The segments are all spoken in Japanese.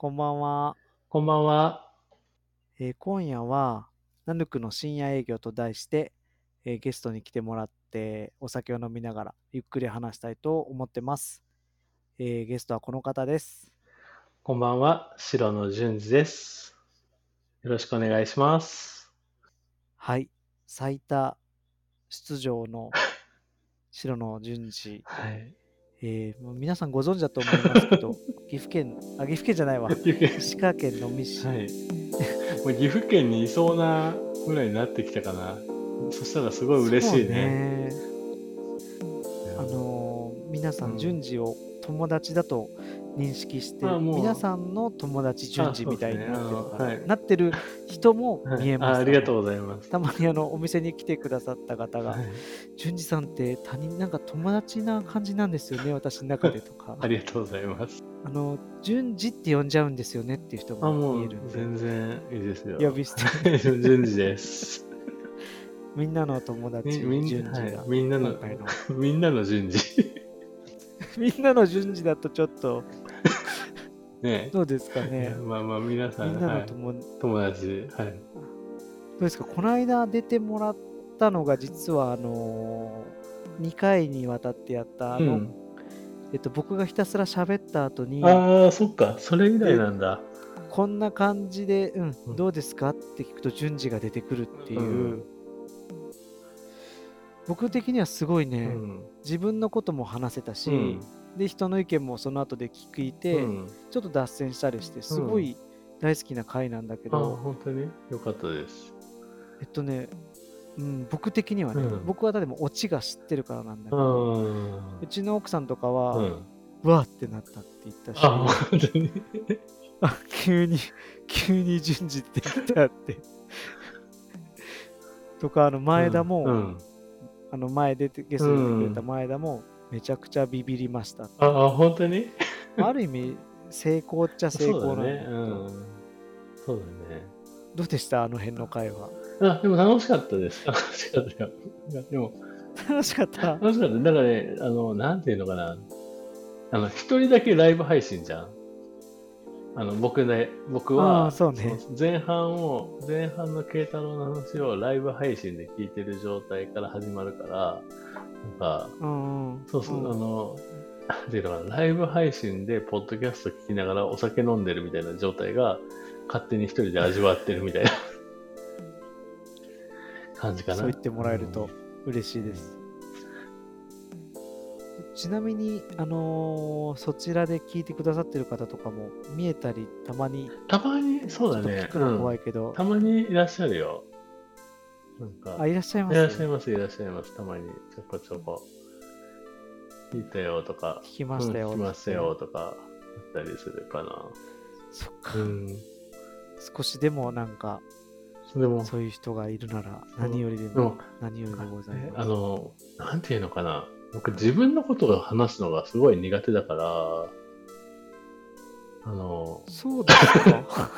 こんばんは。こんばんは。えー今夜は、ナヌクの深夜営業と題して、えーゲストに来てもらって、お酒を飲みながらゆっくり話したいと思ってます。えーゲストはこの方です。こんばんは。白野淳二です。よろしくお願いします。はい。最多出場の白野淳二。はい。えーもう皆さんご存知だと思いますけど、岐阜県、あ、岐阜県じゃないわ。石川県能美市。はい。もう岐阜県にいそうなぐらいになってきたかな。そしたらすごい嬉しいね。そうあのー皆さうんん順次を友達だと認識して、皆さんの友達順次みたいになってるね。はい。なってる人もはい見えます、あありがとうございます。たまにあのお店に来てくださった方がはい「順次さんって他人なんか友達な感じなんですよね私の中で」とか。ありがとうございます。「あの順次って呼んじゃうんですよね」っていう人あ、も見える全然いいですよ。呼び捨て淳二です。みんなの友達順んな、次がはい、みんなの みんなの淳二。みんなの順次だとちょっとね。どうですかね。まあまあ皆さみん、はい、んなの友友達、はい。どうですか？この間出てもらったのが実はあの2回にわたってやったあの、うん。えっと、僕がひたすら喋った後にああ、そっか、それ以来なんだ。こんな感じで、うんうん。どうですか？って聞くと順次が出てくるっていう、うん。僕的にはすごいね、うん。自分のことも話せたし、うんで人の意見もその後で聞いて、うんちょっと脱線したりしてすごい大好きな回なんだけあど、本当に？よかったです。えっとね、うん、僕的にはね、うん僕はでもオチが知ってるからなんだけうど、ん。うちの奥さんとかは、うん。うわーってなったって言ったし、あ、本当に？あ急に、急に順次ってきたって。とか、あの前田も、うん。あの前出て、ゲストで出てくれた前田も、めちゃくちゃビビりました。あ、あ本当に？ある意味、成功っちゃ成功なんだね。うど、ん。そうだね。どうでした？あの辺の会話。あ、でも楽しかったです。楽しかったでも、楽しかった？楽しかった。だからね、あの、なんていうのかな。あの、一人だけライブ配信じゃん。あの、僕ね、僕あは、ね前半を、前半の慶太郎の話をライブ配信で聞いてる状態から始まるから、か、うんうん。そうそう、んあの、ていうのかな、ライブ配信でポッドキャスト聞きながらお酒飲んでるみたいな状態が、勝手に一人で味わってるみたいな 感じかな。そう言ってもらえると嬉しいです。ちなみに、あのーそちらで聞いてくださってる方とかも見えたり、たまに、たまに、そうだね。くの怖うんいけど、たまにいらっしゃるよ。なんか、あ、いらっしゃいまいらっしゃいす。ます、いらっしゃいます。たまに、ちょこちょこ。聞いたよとか、聞きましたよ。うん聞きましたよとか、あったりするかな。そっか、うん。少しでもなんか、でも、そういう人がいるなら、何よりでも、何よりでございます。あの、なんていうのかな。僕、自分のことを話すのがすごい苦手だから、あの、そうですか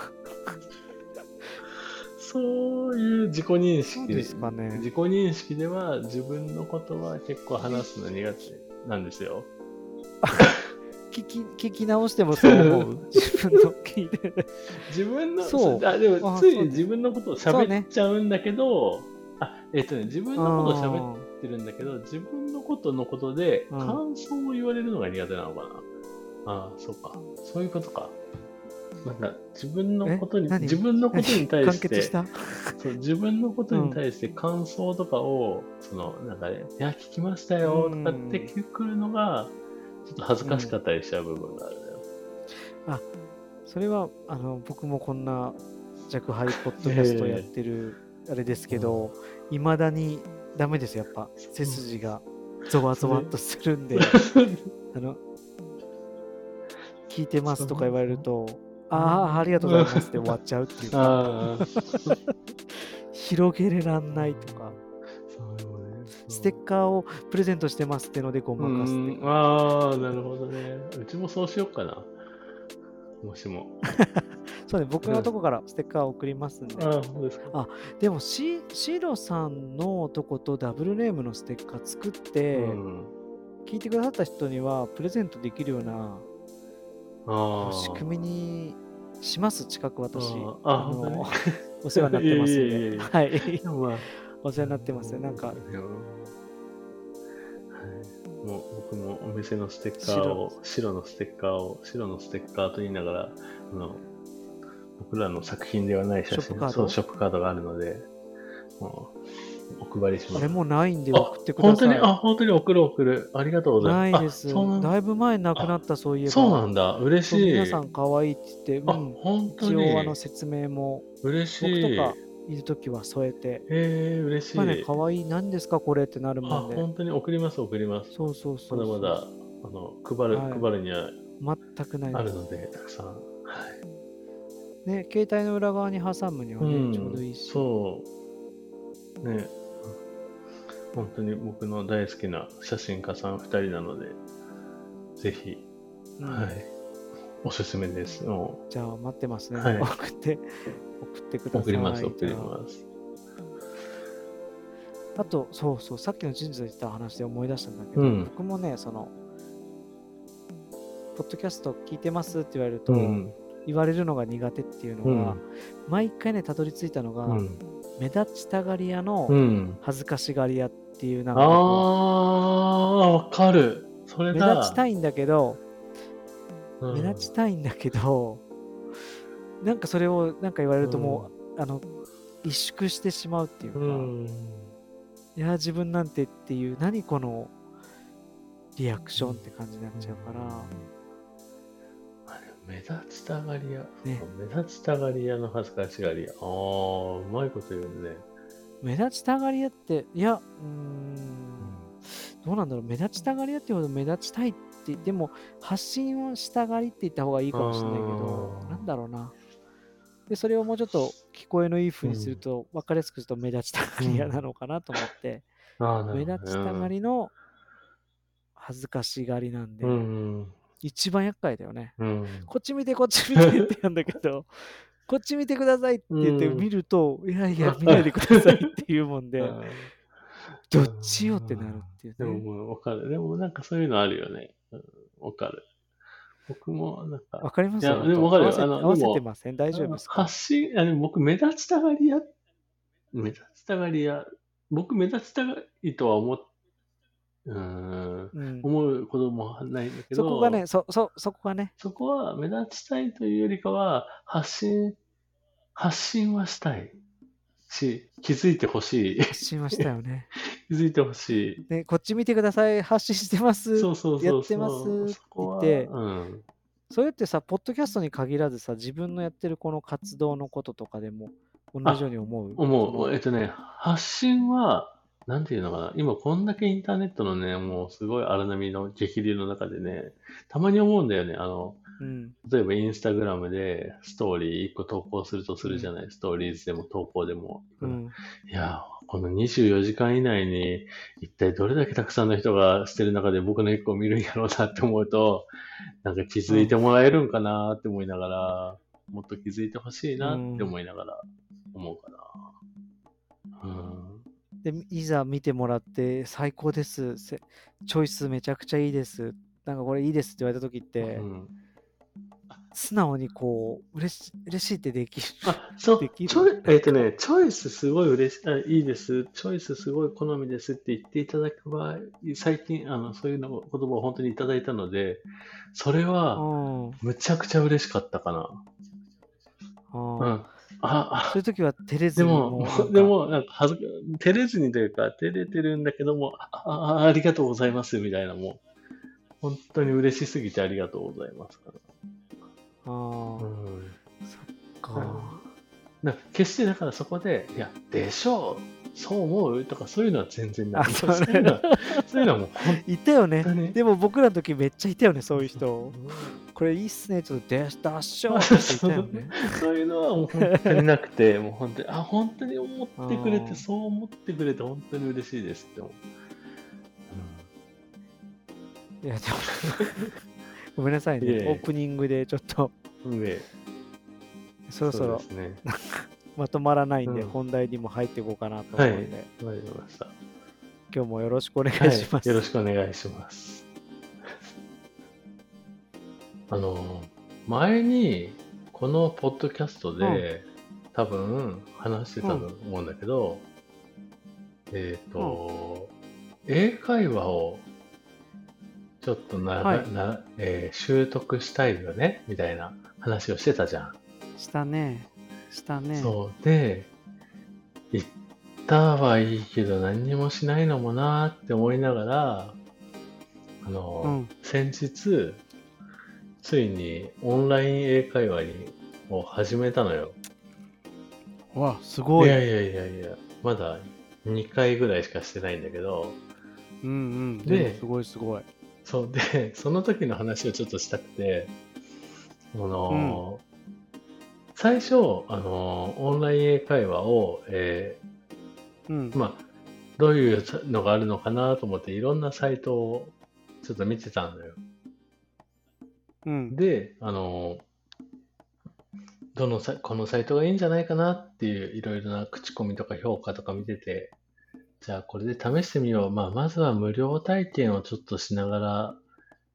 そういう自己認識ですかね自己認識では自分のことは結構話すの苦手なんですよ。聞き聞き直してもそう思う。自分の聞いて。自分の、そうあでもつい自分のことを喋ねっちゃうんだけど、あ、えっ、とね、自分のことを喋ってるんだけど、自分のことのことでうん感想を言われるのが苦手なのかな。ああ、そうか。そういうことか。なんか自分のことに自分のことに対して完結し、た？そう自分のことに対して感想とかを、その、なんかね、いや、聞きましたよとかってくるのが、ちょっと恥ずかしかったりしちゃう部分があるのよ。それはあの僕もこんな弱敗ポッドキャストやってるあれですけど、いまだにダメですよやっぱ。背筋がゾワゾワっとするんで、あの聞いてますとか言われると、ああ、ありがとうございますって終わっちゃうっていうか、ああ、広げれらんないとか。ステッカーをプレゼントしてますってのでごまかすああ、なるほどね。うちもそうしようかな。もしも。そうね、僕のとこからステッカーを送りますんで。ああ、そうですか。でもシ、シロさんのとことダブルネームのステッカー作って、うん、聞いてくださった人にはプレゼントできるようなああ。仕組みにします、近く私。ああの本 お世話になってますんはい。お世話になってますね。なんか、はい、もう僕もお店のステッカーを、白のステッカーを、白のステッカーと言いながら、あの僕らの作品ではない写真、ショップカード？そう、ショップカードがあるので、もうお配りします。あれもうないんであ送ってください。本当に、あ、本当に送る送る。ありがとうございます。ないです。あそうなんだいぶ前に亡くなった、そういえば。そうなんだ。嬉しい。皆さん可愛いって言って、あ、うん、本当一に応あの説明も嬉しい。僕とかいるときは添えて、えー、嬉しい。まあね、可愛い、何ですかこれってなるあ、もんで。本当に送ります、送ります。そうそうそうそう。まだまだ、あの、配る、はい配るには全くないです。あるので、たくさん。はい。ね、携帯の裏側に挟むにはね、うんちょうどいいし。そう。ね。本当に僕の大好きな写真家さん2人なので、ぜひ、うんはい。おすすめです。もじゃあ待ってますね。はい送って、送ってくうださい。送ります、送ります。あと、そうそう、さっきの人事で言った話で思い出したんだけど、うん僕もね、その、ポッドキャスト聞いてますって言われると、うん。言われるのが苦手っていうのが、うん。毎回ね、たどり着いたのが、うん。目立ちたがり屋のうん。恥ずかしがり屋っていうなんあか僕はあ、わかる。それ目だ。立ちたいんだけど、うん目立ちたいんだけど、なんかそれをなんか言われるともう、あの、萎縮してしまうっていうか、うん。いや、自分なんてっていう、何このリアクションって感じになっちゃうから、目立ちたがり屋。ね目立ちたがり屋の恥ずかしがり屋。ああ、うまいこと言うね。目立ちたがり屋って、いや、うーん、どうなんだろう、目立ちたがり屋ってほど目立ちたいって、でも発信をしたがりって言った方がいいかもしれないけどなんだろうな。で、それをもうちょっと聞こえのいい風にすると、分かりやすくすると目立ちたがり屋なのかなと思って、ああ、な目立ちたがりの恥ずかしがりなんで、うん。一番厄介だよね。うん。こっち見て、こっち見てって言うんだけど、こっち見てくださいって言ってうん。見ると、いやいや、見ないでくださいっていうもんで、うん。どっちよってなるっていうでもね。もうわかる。でもなんかそういうのあるよね。うん。わかる。僕もなんか、わかります？いやでもわかるよ。合わせあの合わせでもてません？大丈夫ですか？発信、あの僕目立ちたがり屋、目立ちたがり屋、僕目立ちたがりとは思っ、うーん、うん、思うこともないんだけど、そこがね、そ、そ、そこがね、そこは目立ちたいというよりかは、発信、発信はしたいし、気づいてほしい。発信はしたよね。気づいてほしい。で、こっち見てください、発信してます。そうそうそうそう。やってますって言ってうん。それってさ、ポッドキャストに限らずさ、自分のやってるこの活動のこととかでも同じように思う？思う。えっとね、発信は、なんていうのかな。今こんだけインターネットのね、もうすごい荒波の激流の中でね、たまに思うんだよね。あの、うん、例えばインスタグラムでストーリー1個投稿するとするじゃない。ストーリーズでも投稿でも。うん、いや、この24時間以内に一体どれだけたくさんの人がしてる中で僕の1個を見るんやろうなって思うと、なんか気づいてもらえるんかなって思いながら、もっと気づいてほしいなって思いながら思うかな。うん。で、いざ見てもらって、最高です、せチョイスめちゃくちゃいいです、なんかこれいいですって言われた時って、うん素直にこう、嬉し嬉しいってできる。あ、そう、できるチョイ、えっ、とね、チョイスすごい嬉しい、あいいです。チョイスすごい好みですって言っていただく場合、最近、あの、そういうの言葉を本当にいただいたので、それうは、ん。むちゃくちゃ嬉しかったかな。あうーん。あ、そういう時は照れあ、ずにでもでも、なんか、はずか、照れずにというか、照れてるんだけども、あ、あありがとうございます、みたいな、もう、本当に嬉しすぎてありがとうございますかあら。ーうん。か。な決してだからそこで、いや、でしょう、そう思うとかそういうのは全然ない。あそういうのは、そういうのはもう本 いたよね。でも僕らの時めっちゃいたよね、そういう人。これいいっすね、ちょっと出し出しょうっていたよね。そういうのはもう本当になくて、もう本当に、あ、本当に思ってくれて、そう思ってくれて本当に嬉しいですって思う。いや、でも、ごめんなさいいえいえね。オープニングでちょっと、そろそろね。まとまらないんで、うん本題にも入っていこうかなとはい、思うんで、わかりました。今日もよろしくお願はいします。よろしくお願いします。あの、前に、このポッドキャストで、多分話してたと思うんだけど、えっ、と、英会話をちょっとな、はいなえー習得したいよねみたいな話をしてたじゃん。したね。したね。そう。で、行ったはいいけど何にもしないのもなーって思いながら、あの、うん先日、ついにオンライン英会話にを始めたのよ。うわ、すごい。いやいやいやいや、まだ2回ぐらいしかしてないんだけど、うんうん。ですごいすごい。そうで、その時の話をちょっとしたくて、あのー最初、あのーオンライン英会話を、えうんー。まあ、どういうのがあるのかなと思って、いろんなサイトをちょっと見てたんだよ。うん。で、あのーどのさ、このサイトがいいんじゃないかなっていういろいろな口コミとか評価とか見てて、じゃあこれで試してみよう。まあ、まずは無料体験をちょっとしながら、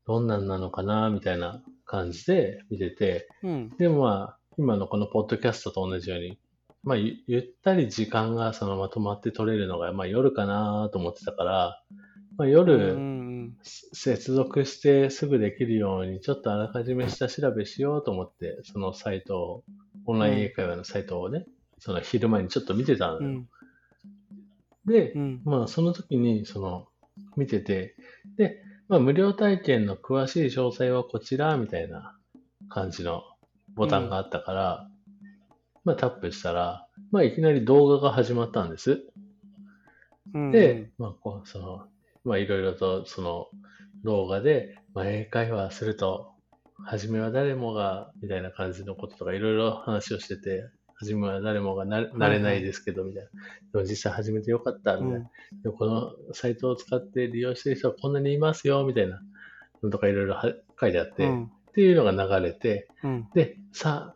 どんなんなのかなみたいな感じで見てて、うん。でもまあ、今のこのポッドキャストと同じように、まあ、ゆゆったり時間がそのまとまって取れるのが、まあ夜かなと思ってたから、まあ夜、接続してすぐできるように、ちょっとあらかじめ下調べしようと思って、そのサイトを、オンライン英会話のサイトをね、その昼前にちょっと見てたのよ。うん。で、うん。まあその時に、その、見てて、で、まあ無料体験の詳しい詳細はこちら、みたいな感じのボタンがあったから、まあタップしたら、まあいきなり動画が始まったんです。うん。で、まあ、こう、その、まあ、いろいろと、その、動画で、まあ、英会話すると、初めは誰もが、みたいな感じのこととか、いろいろ話をしてて、初めは誰もがななれないですけど、みたいな。でも実際始めてよかった、みたいな。うん。でもこのサイトを使って利用してる人はこんなにいますよ、みたいなのとかいろいろは書いてあって、うん。っていうのが流れて、うん。で、さ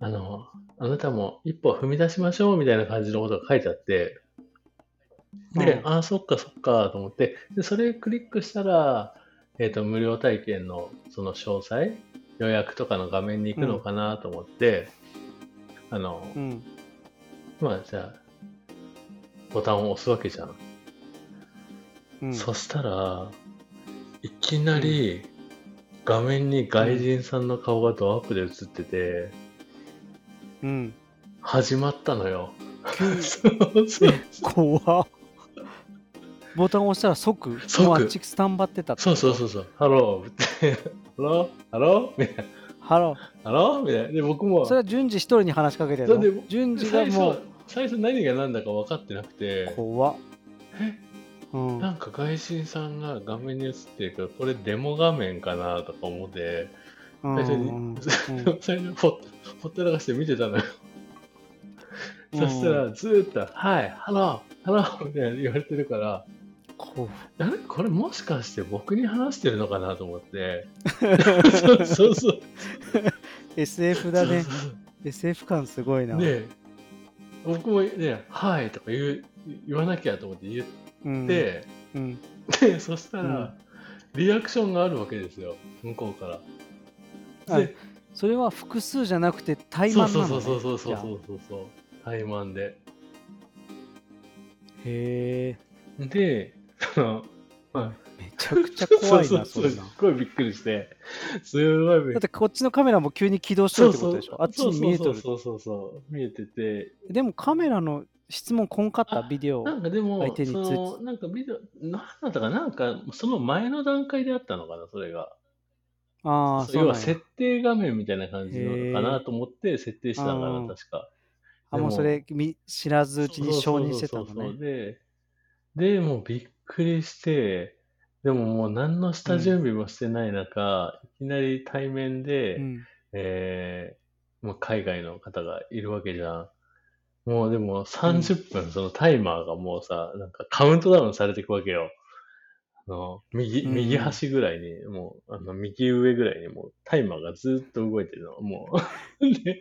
あ、あの、あなたも一歩踏み出しましょうみたいな感じのことが書いてあって、で、うんああ、そっかそっかと思って、で、それクリックしたら、えっ、と、無料体験のその詳細、予約とかの画面に行くのかなと思って、あの、うん。まあ、じゃあ、ボタンを押すわけじゃん。うん。そしたら、いきなり画面に外人さんの顔がドアップで映ってて、うん。始まったのよ。怖っボタンを押したら即、即もうあっちスタンバってたってそうそうそうそう。ハローって。ハロー？ハロー？みたいな。ハロハローみたいな。で、僕もー。それはじゅんじ一人に話しかけてるだってのじゅんじが最初もう、最初何が何だか分かってなくて、怖っ。え？うん。なんか外人さんが画面に映ってるから、これデモ画面かなとか思って、うん最初に、最初ほっほったらかして見てたのよ。そしたら、ずーっと、はい、ハロー、ハローみたいな言われてるから、こあれ これもしかして僕に話してるのかなと思って。そうそうそう。う SF だねそう。そうそう SF 感すごいな。で、僕もね、はいとか言う言わなきゃと思って言っうん、て、うん。で、そしたら、リアクションがあるわけですよ、向こうから。あで、それは複数じゃなくて対そうマンなの、ね、そうそうそうそうそうそうそう、対マンで。へえ。で、その、まあ、めちゃくちゃ怖いな、そそうそうんな。そうすっごいびっくりして、すごいだってこっちのカメラも急に起動してるってことでしょ？あっちに見えとる。そうそうそう見えてて、でもカメラの質問こんかった？あビデオ。なんかでも相、手にそつの、なんかビデオ、なんだったかな、なんか、その前の段階であったのかな、それが。ああ、そう要は設定画面みたいな感じなのかなと思って設定してたのかうんな、確か。あ、もうそれみ知らずうちに承認してたのね。で、で、もうびっくりして、でももう何の下準備もしてない中、いきなり対面で、うん。えーもう海外の方がいるわけじゃん。もうでも30分、そのタイマーがもうさ、なんかカウントダウンされていくわけよ。あの、右、うん右端ぐらいに、もう、あの、右上ぐらいにもうタイマーがずっと動いてるの。もう。で、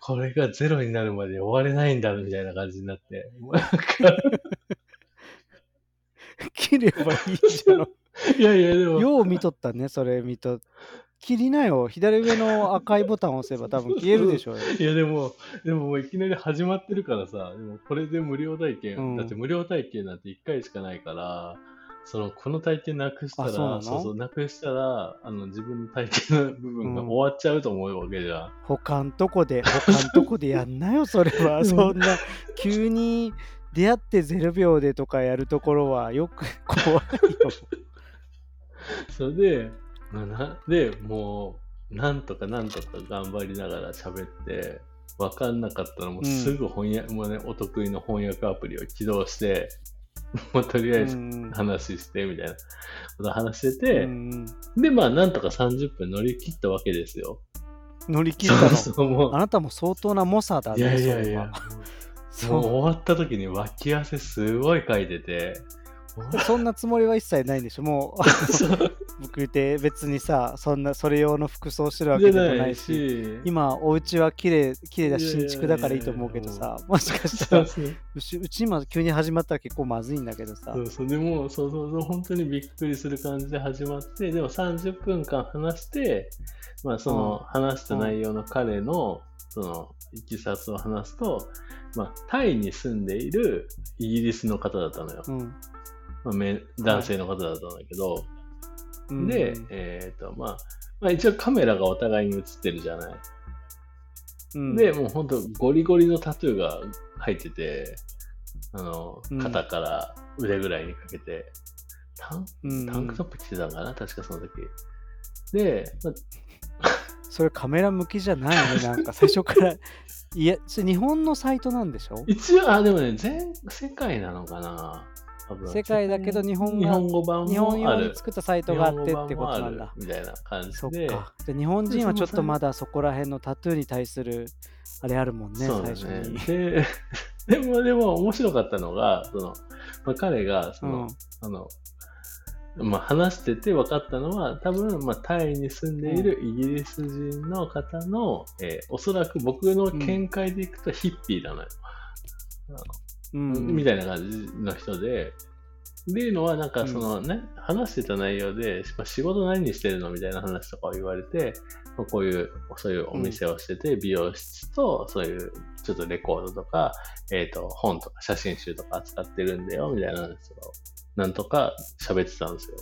これがゼロになるまで終われないんだ、みたいな感じになって。切ればいいじゃん。いやいや、でも、よう見とったね、それ見と。切りなよ。左上の赤いボタンを押せば多分消えるでしょうよ。いやでも、でももういきなり始まってるからさ、でもこれで無料体験、うんだって無料体験なんて1回しかないから、そのこの体験なくしたら、あそうなの？そうそう、なくしたら、あの自分の体験の部分がうん終わっちゃうと思うわけじゃん。他んとこで、他んとこでやんなよ、それは。そんな、急に出会って0秒でとかやるところはよく 怖いよ。それで、まあなで、もう、なんとかなんとか頑張りながら喋って、わかんなかったらもうすぐ翻訳、もうね、お得意の翻訳アプリを起動して、もうとりあえずうん話してみたいなことを話してうて、んで、まあ、なんとか30分乗り切ったわけですよ。乗り切ったの。そうそう、もあなたも相当な猛者だう。ね。いやいやいや、もう。そう。終わった時に脇汗すごいかいてて、そんなつもりは一切ないんでしょ。もう、僕って別にさ、そんな、それ用の服装してるわじゃないけでもないし、し、今、お家は綺麗、綺麗だ新築だからいいと思うけどさ、もしかしたらそう、そう。うちうち今急に始まったら結構まずいんだけどさ。そ。うそう。でもそうそうそう本当にびっくりする感じで始まってでも30分間話して、まあ、その話した内容の彼のそのいきさつを話すと、まあ、タイに住んでいるイギリスの方だったのよ、うん。まあ、め男性の方だったんだけど、うん。で、えっ、とまあまあ、一応カメラがお互いに映ってるじゃない、うん。で、もう本当ゴリゴリのタトゥーが入ってて、あのうん、肩から腕ぐらいにかけて、タンうん。タンクトップ着てたんかな、確かその時。で、まそれカメラ向きじゃないね、なんか最初から。いや、それ日本のサイトなんでしょ？一応、あ、でもね、全世界なのかな。世界だけど日本が日本語版日本用に。作ったサイトがあってってことなんだ。みたいな感じそっで。か。日本人はちょっとまだそこら辺のタトゥーに対するあれあるもんね、そうだ最初にね。。で、でも、でも面白かったのが、その、まあ、彼が、その、あの、まあ、話してて分かったのは、多分、まあ、タイに住んでいるイギリス人の方の、えーおそらく僕の見解でいくとヒッピーなのよ。うん。うん。みたいな感じの人で、っていうのは、なんかそのね、話してた内容で、まあ仕事何してるの？みたいな話とかを言われて、まあこういう、そういうお店をしてて、美容室と、そういうちょっとレコードとか、えっ、と、本とか写真集とか扱ってるんだよ、みたいな話を、なんとか喋ってたんですよ。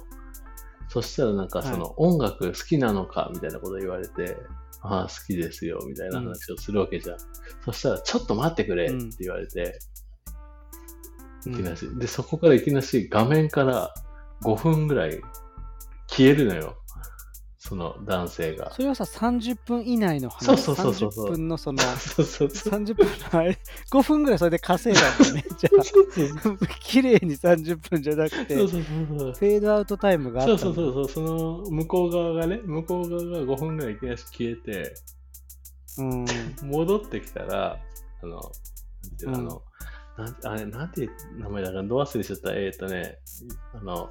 そしたらなんかその、音楽好きなのかみたいなこと言われて、ああ、好きですよ、みたいな話をするわけじゃん。そしたら、ちょっと待ってくれって言われて、いきなりで、そこからいきなり画面から5分ぐらい消えるのよ。その男性が。それはさ、30分以内の話。そうそうそうそうそう30分のその、そうそうそう。30分のあれ、5分ぐらいそれで稼いだんだね。じゃあ、綺麗に30分じゃなくて、フそうそうそうそう。ェードアウトタイムがあったそうそうそうそう、その向こう側がね、向こう側が5分ぐらいいきなり消えて、うん。戻ってきたら、あの、なんていうのあの、なんあれ、なんて名前だか、ど忘れしちゃった？えっ、とね、あの、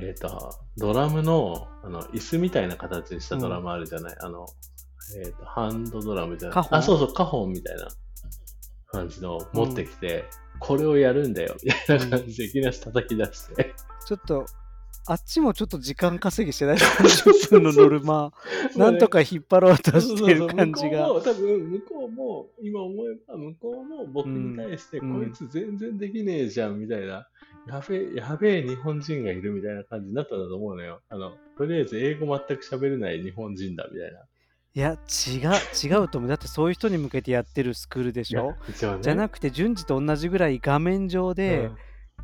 えっ、と、ドラムの、あの、椅子みたいな形にしたドラムあるじゃない、あの、えっ、と、ハンドドラムじゃない？あ、そうそう、カホンみたいな感じのを持ってきて、これをやるんだよ、みたいな感じでいきなり叩き出して。ちょっと、あっちもちょっと時間稼ぎしてない ?30 分のノルマ、なんとか引っ張ろうとしてる感じが。そうそうそう。向こうも、多分向こうも、今思えば向こうも僕に対して、うん。こいつ全然できねえじゃん、みたいな。やべえ、やべえ日本人がいるみたいな感じになったんだと思うのよ。あの、とりあえず英語全く喋れない日本人だ、みたいな。いや、違う、違うと思う。だってそういう人に向けてやってるスクールでしょ？ね。じゃなくて、順次と同じぐらい画面上で、うん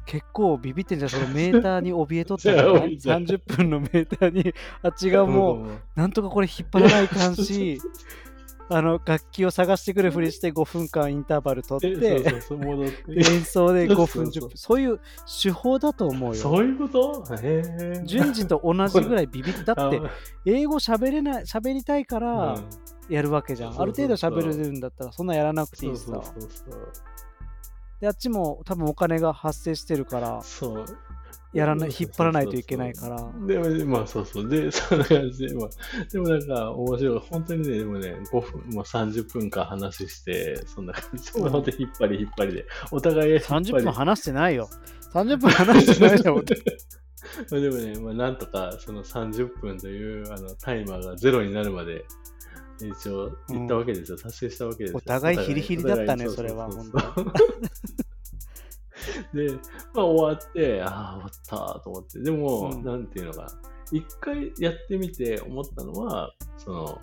結構ビビってんじゃん、その メーターに怯えとったんじゃいやない怯えてた ?30 分のメーターに、あっちがもう、んなんとかこれ引っ張らないかんし、あの、楽器を探してくるふりして5分間インターバル取って、演奏で5分、そうそう10分、そういう手法だと思うよ。そういうこと？へえ。順次と同じぐらいビビって、だってあ、英語喋れない、喋りたいからうんやるわけじゃん。ある程度そうそう喋れるんだったら、そんなやらなくていいしさ。で、あっちも多分お金が発生してるから、そう。やらない、そう引っ張らないといけないから。でも、まあそうそう。で、そんな感じで、まあ、でもなんか面白い。本当にね、でもね、5分、まあ30分間話して、そんな感じで、うん本当に引っ張り引っ張りで、お互い引っ張り30分話してないよ。30分話してないよ。ま あでもね、まあ、なんとかその30分というあのタイマーがゼロになるまで一応行ったわけですよ、達成したわけですよ。お互いヒリヒリだったねそれはううう で、まあ終わって、ああ、終わったと思って。でも、うんなんていうのかな。一回やってみて思ったのは、その、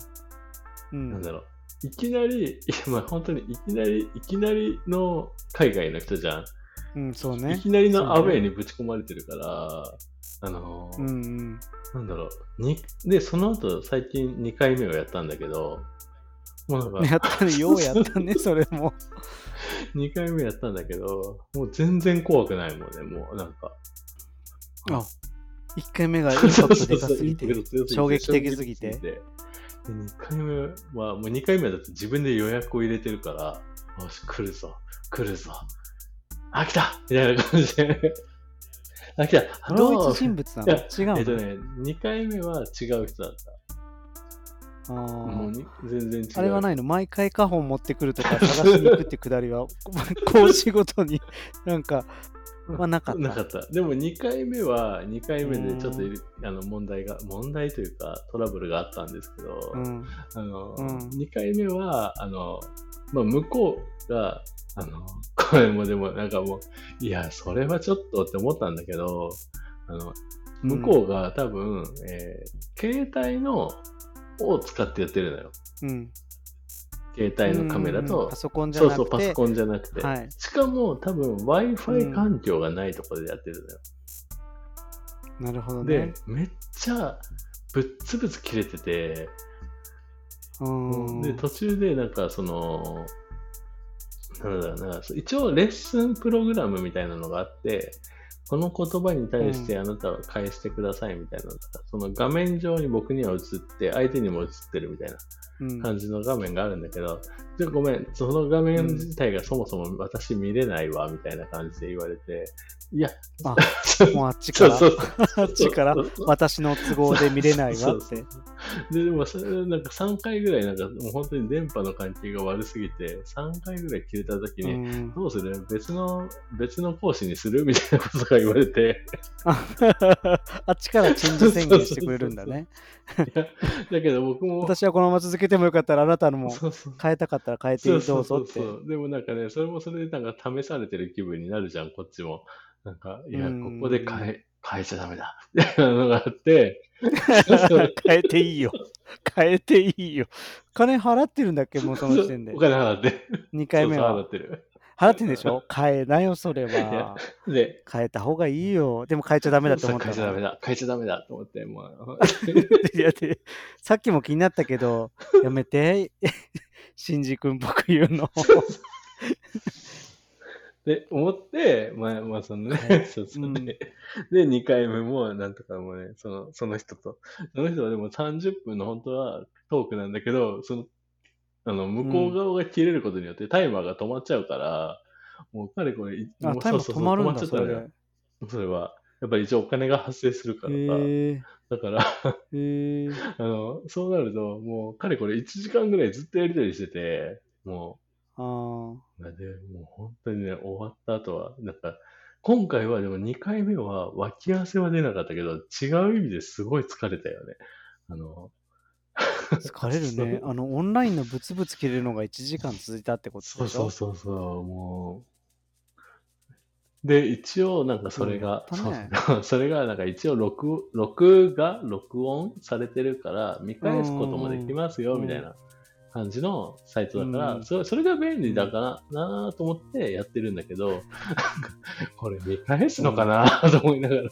うんなんだろう。いきなり、いやまあ本当にいきなり、いきなりの海外の人じゃん。うん、そうね。いきなりのアウェイにぶち込まれてるから、あのーうんうん。なんだろう。にで、その後、最近2回目をやったんだけど、もうなんか、やったね、ようやったね、それも。2回目やったんだけど、もう全然怖くないもんね、もうなんか。あ、1回目がインパクトでかすぎて衝撃的すぎて衝撃的で2回目は、もう2回目だと自分で予約を入れてるから、よし、来るぞ、来るぞ。あ、来たみたいな感じで。あ、来た同一人物なの？違うの、えっとね、2回目は違う人だった。あーもうに全然違う。あれはないの？毎回カホン持ってくるとか探しに行くってくだりは、講師ごとになんか、はなかった。なかった。でも2回目は、2回目でちょっとあの問題が、問題というかトラブルがあったんですけど、うん。あの、うん2回目は、あの、まあ、向こうが、あの、これもでもなんかもう、いや、それはちょっとって思ったんだけど、あの、向こうが多分、えー携帯の、を使ってやってるのよ。うん。うん。携帯のカメラとうんうんパ、ソコンじゃそうそう、なくて、パソコンじゃなくて。はい。しかも多分 Wi-Fi 環境がないところでやってるのよ。なるほどでね。、めっちゃぶっつぶつ切れてて、うん。で、途中でなんかその、なんだろうな、一応レッスンプログラムみたいなのがあって、この言葉に対してあなたは返してくださいみたいなのが、その画面上に僕には映って、相手にも映ってるみたいなうん。感じの画面があるんだけど、じゃあごめん、その画面自体がそもそも私見れないわ、みたいな感じで言われて、いや、あもうあっちから、あっちから私の都合で見れないわって。で、でもそれ、なんか3回ぐらい、なんかもう本当に電波の関係が悪すぎて、3回ぐらい切れた時に、うん。どうする？別の、別の講師にするみたいなことが言われて、あ っちからチェンジ宣言してくれるんだね。だけど僕も、私はこのまま続けてもよかったら、あなたのも変えたかったら変えてどそうぞって。でもなんかね、それもそれでなんか試されてる気分になるじゃん、こっちも。なんか、いや、うんここで変え、変えちゃダメだ。みたいなのがあって、変えていいよ。変えていいよ。金払ってるんだっけ、もうその時点でお。金払って。2回目そうそう払はっ。てる。払ってんでしょ？変えなよ、それは。で、変えた方がいいよ。でも変えちゃダメだと思ったの。変えちゃダメだ。変えちゃダメだと思って、もう。いやでさっきも気になったけど、やめて。シンジ君僕言うの。で、思って、まあ、まあ、そのはね、い そうそううんで、で、2回目も、なんとかもうね、その、その人と、その人はでも30分の本当はトークなんだけど、その、あの、向こう側が切れることによってタイマーが止まっちゃうから、もうかれこれ、もうタイムそうそう止まるんだ、止っちゃったのよそれで。それは。やっぱり一応お金が発生するからさ。へだから、えー。あの、そうなると、もう、かれこれ1時間ぐらいずっとやりとりしてて、もあで、もう本当にね、終わった後は、なんか、今回はでも2回目は脇汗は出なかったけど、違う意味ですごい疲れたよね。あの、疲れるね。あの、オンラインのブツブツ切れるのが1時間続いたってことそうでしょ？そうそうそう、もう。で、一応、なんかそれが、そう それが、なんか一応録、録が、録音されてるから、見返すこともできますよ、うんみたいな感じのサイトだから、うん。それそれが便利だからなと思ってやってるんだけど、これ見返すのかなと思いながら、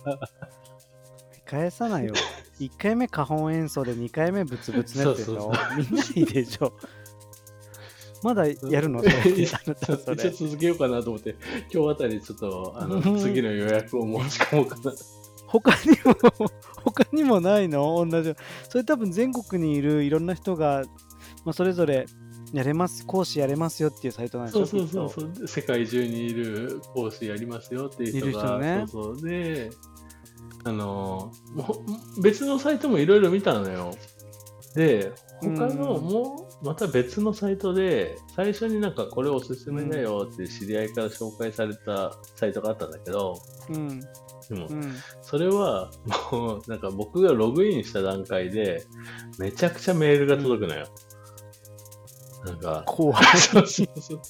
返さないよ。1回目花本演奏で2回目ブツブツのやつでしそうょ見ないでしょ。まだやるの？それいやあなたそれ一応続けようかなと思って、今日あたりちょっと、あのうん。次の予約を申し込もうかな。他にも、他にもないの？同じ。それ多分全国にいるいろんな人が、まあ、それぞれやれます、講師やれますよっていうサイトなんでしょそうそうそう世界中にいる講師やりますよっていう人いるが、人ねそうそうで、あのもう別のサイトもいろいろ見たのよ。で、他のうんもうまた別のサイトで、最初になんかこれおすすめだよって知り合いから紹介されたサイトがあったんだけど、とうん。でもう、ん。それは、もう、なんか僕がログインした段階で、めちゃくちゃメールが届くのよ。なんか、怖い。そうそうそう。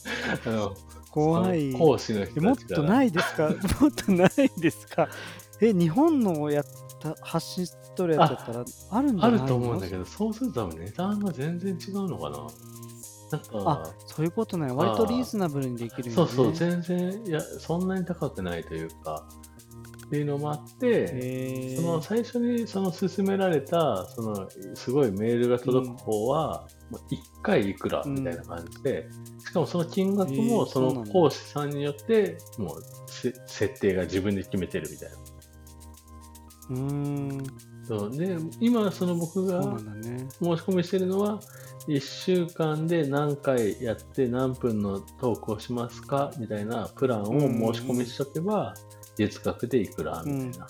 あの、怖い。講師の人。もっとないですか？もっとないですか？え、日本のやった、発信しとるやつだったらあるんじゃないの？あると思うんだけど、そうすると多分値段が全然違うのかな。なんあか、、そういうことね。割とリーズナブルにできるよね。そうそう、全然、いや、そんなに高くないというか、っていうのもあって、その最初にその勧められた、そのすごいメールが届く方は、1回いくらみたいな感じで、しかもその金額へもその講師さんによって、もうせ設定が自分で決めてるみたいな。うーん。そうで、今その僕が。申し込みしてるのは、1週間で何回やって何分のトークをしますかみたいなプランを申し込みしとけば、月額でいくらみたいな。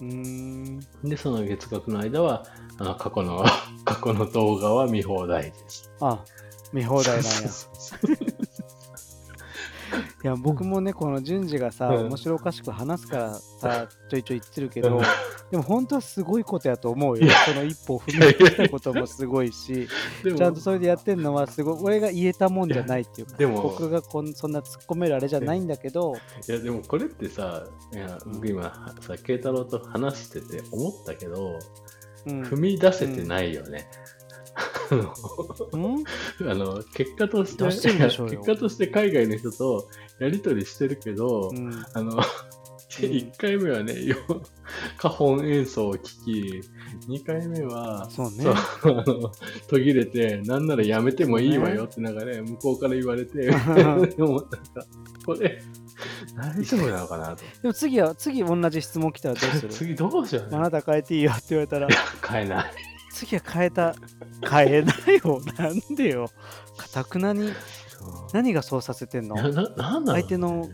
うーん。で、その月額の間は、あの過去の、過去の動画は見放題です。あ、見放題なんや。いや、僕もね、この順次がさ、うん面白おかしく話すからさ、ちょいちょい言ってるけどうん、でも本当はすごいことやと思うよ。その一歩を踏み出したこともすごいし、ちゃんとそれでやってんのはすごい、俺が言えたもんじゃないっていうか、でも僕がこんそんな突っ込めるあれじゃないんだけど、いや、でもこれってさ、いや僕今さ、慶太郎と話してて思ったけど、うん。踏み出せてないよね。うんあの結果として結果として海外の人とやり取りしてるけど、うんあの、1回目はね、よ花本演奏を聴き、2回目は、そうねそう。あの途切れて、なんならやめてもいいわよって流れ、向こうから言われて、でもなんか、これ、大丈夫なのかなと。でも次は、次同じ質問来たらどうする？次どうしようね。あなた変えていいよって言われたら、変えない。次は変えた、変えないよ。なんでよ。かたくなに、何がそうさせてんの？相手の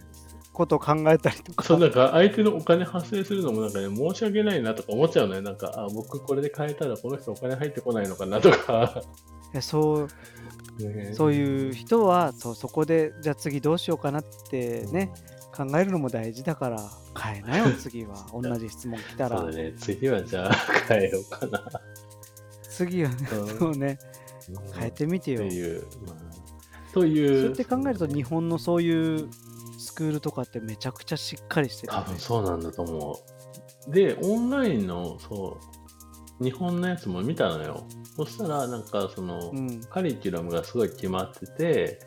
ことを考えたりとか。そう、なんか相手のお金発生するのもなんかね、申し訳ないなとか思っちゃうのよ。なんか、あ、僕これで変えたらこの人お金入ってこないのかなとか。そうねそういう人はそうそこでじゃあ次どうしようかなってね考えるのも大事だから変えなよ次は 同じ質問来たらそうだね、次はじゃあ変えようかな。次はねうんそうねうん変えてみてよっていう。まあ、といそうう。やって考えると日本のそういうスクールとかってめちゃくちゃしっかりしてるよね多分そうなんだと思う。で、オンラインの、そう、日本のやつも見たのよ。そしたら、なんか、その、うんカリキュラムがすごい決まってて、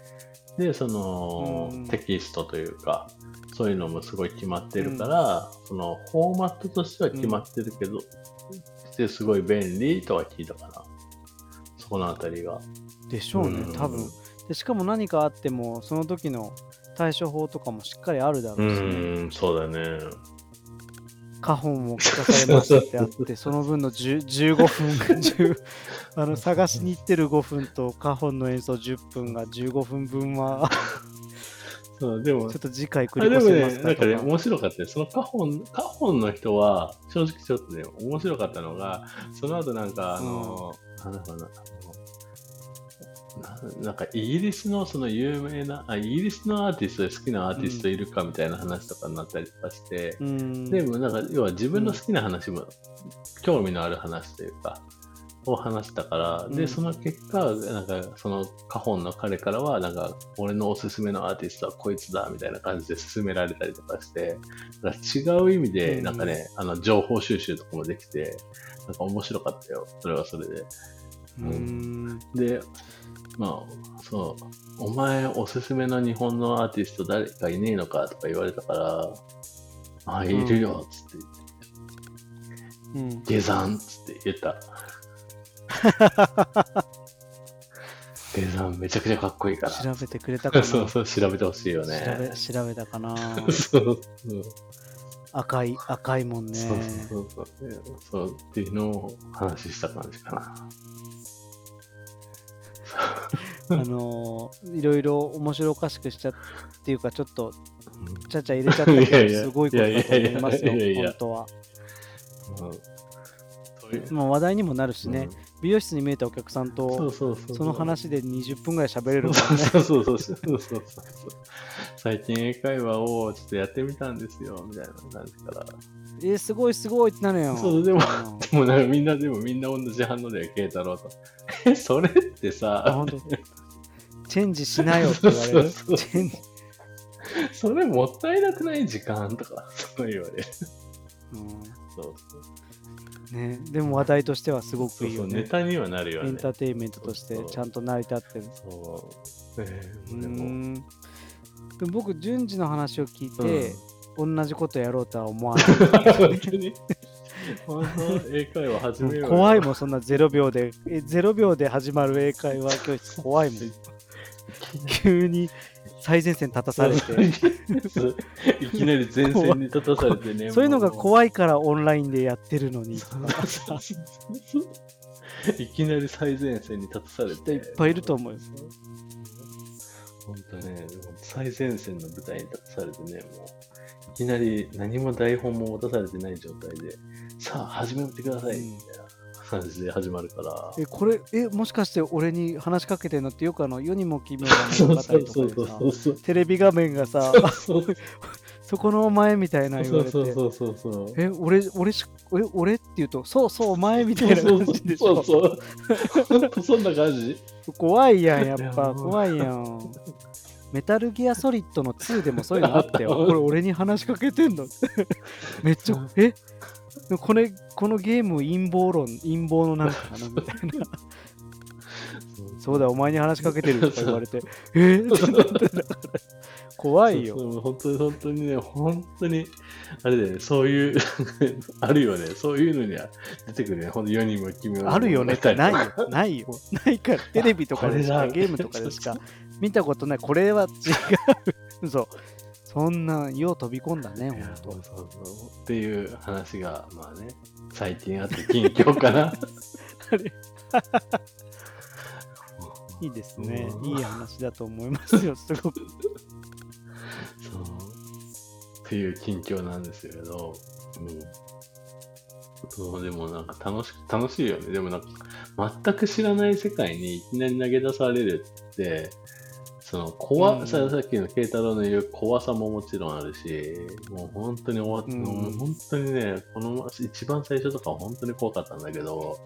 で、その、うんテキストというか、そういうのもすごい決まってるから、その、フォーマットとしては決まってるけど、ですごい便利とは聞いたかな。そこのあたりが。でしょうねうん多分でしかも何かあってもその時の対処法とかもしっかりあるだうろうしね、ーん、そうだね。花本を聞かされましたってあって、その分の10 15分、10あの探しに行ってる5分と花本の演奏10分が15分分は、そう、でもちょっ、と次回繰あでもり越せまね、なんかね。面白かったよ。そのカホン、カホンの人は、正直ちょっとね、面白かったのが、その後なんか、あの、なんだろうな、あのななんかイギリスのその有名なあ、イギリスのアーティストで好きなアーティストいるかみたいな話とかになったりとかして、うん、でもなんか、要は自分の好きな話も、興味のある話というか、を話したから、で、うん。その結果、なんか、そのカホンの彼からは、なんか、俺のおすすめのアーティストはこいつだ、みたいな感じで勧められたりとかして、だから違う意味で、うん。なんかね、あの、情報収集とかもできて、なんか面白かったよ。それはそれで。うん。で、まあ、そう、お前おすすめの日本のアーティスト誰かいねえのかとか言われたから、あ、いるよ、つってうん、下山っつって言った。下山めちゃくちゃかっこいいから。調べてくれたかな そうそう、調べてほしいよ調べね。調べたかな そうそう赤い、赤いもんね。そうそうそうそう。そうっていうのを話した感じかな。あのーいろいろ面白おかしくしちゃっていうか、ちょっとちゃちゃ入れちゃったけど、すごいことだと思いますよ、本当は。うんそういうまあ、話題にもなるしね、美容室に見えたお客さんそうとそうそう。その話で20分ぐらい喋れるねそうそうそうそうそうそうそう。最近英会話をちょっとやってみたんですよ、みたいな感じから。えー、すごいすごいってなるよそうでもんでもなんかみんな、でもみんな同じ反応で、慶太郎と。え、それってあさ、本当チェンジしなよって言われるそれもったいなくない？時間とか、そう言われる。うそうんね、でも話題としてはすごそうそう、くいいよね。ネタにはなるよね。エンターテインメントとしてちゃんと成り立ってる。そう。でも、ん。でも僕順次の話を聞いて、同じことやろうとは思わない。本当？に。英会話始めようよ。怖いもんそんな0秒で。え0秒で始まる英会話教室怖いもん。急に最前線立たされて。いきなり前線に立たされてね。そういうのがい。怖いからオンラインでやってるのに。いきなり最前線に立たされて。いっぱいいると思うよ本当ね、最前線の舞台に立たされてね、もう、いきなり何も台本も持たされてない状態で、さあ、始めてください、うん。みたいな感じで始まるから。えこれえもしかして俺に話しかけてんのってよくあの世にも奇妙な物語とかで。テレビ画面がさそこのお前みたいな言われてそうそうそうそう。え俺俺しえ俺って言うとそうそうお前みたいなそう感じでしょそうそう。そんな感じ？怖いやんやっぱ怖いやんメタルギアソリッドの2でもそういうのあったよ。これ俺に話しかけてんのめっちゃ、え？これこのゲーム陰謀論、陰謀のなんかかなみたいな。そうだ、お前に話しかけてるとか言われて、え？って怖いよ。本当に本当にね、本当に、あれだよね、そういう、あるよね、そういうのには出てくるね、ほんと世にも奇妙なあるよねってないよ。よ。ないよ。ないから、テレビとかでしか、ゲームとかでしか見たことない。これは違う。そう。そんな、よう飛び込んだね、ほんいやそうと。そうそうっていう話が、まあね、最近あって近況かな。いいですねう。んいい話だと思いますよ、すごく。そう。っていう近況なんですけど、うん。そう、でもなんか楽し楽しいよね。でもなんか、全く知らない世界にいきなり投げ出されるって、その怖、うんささっきの慶太郎の言う怖さももちろんあるし、もう本当に終わっ、うん本当にね、この一番最初とかは本当に怖かったんだけど、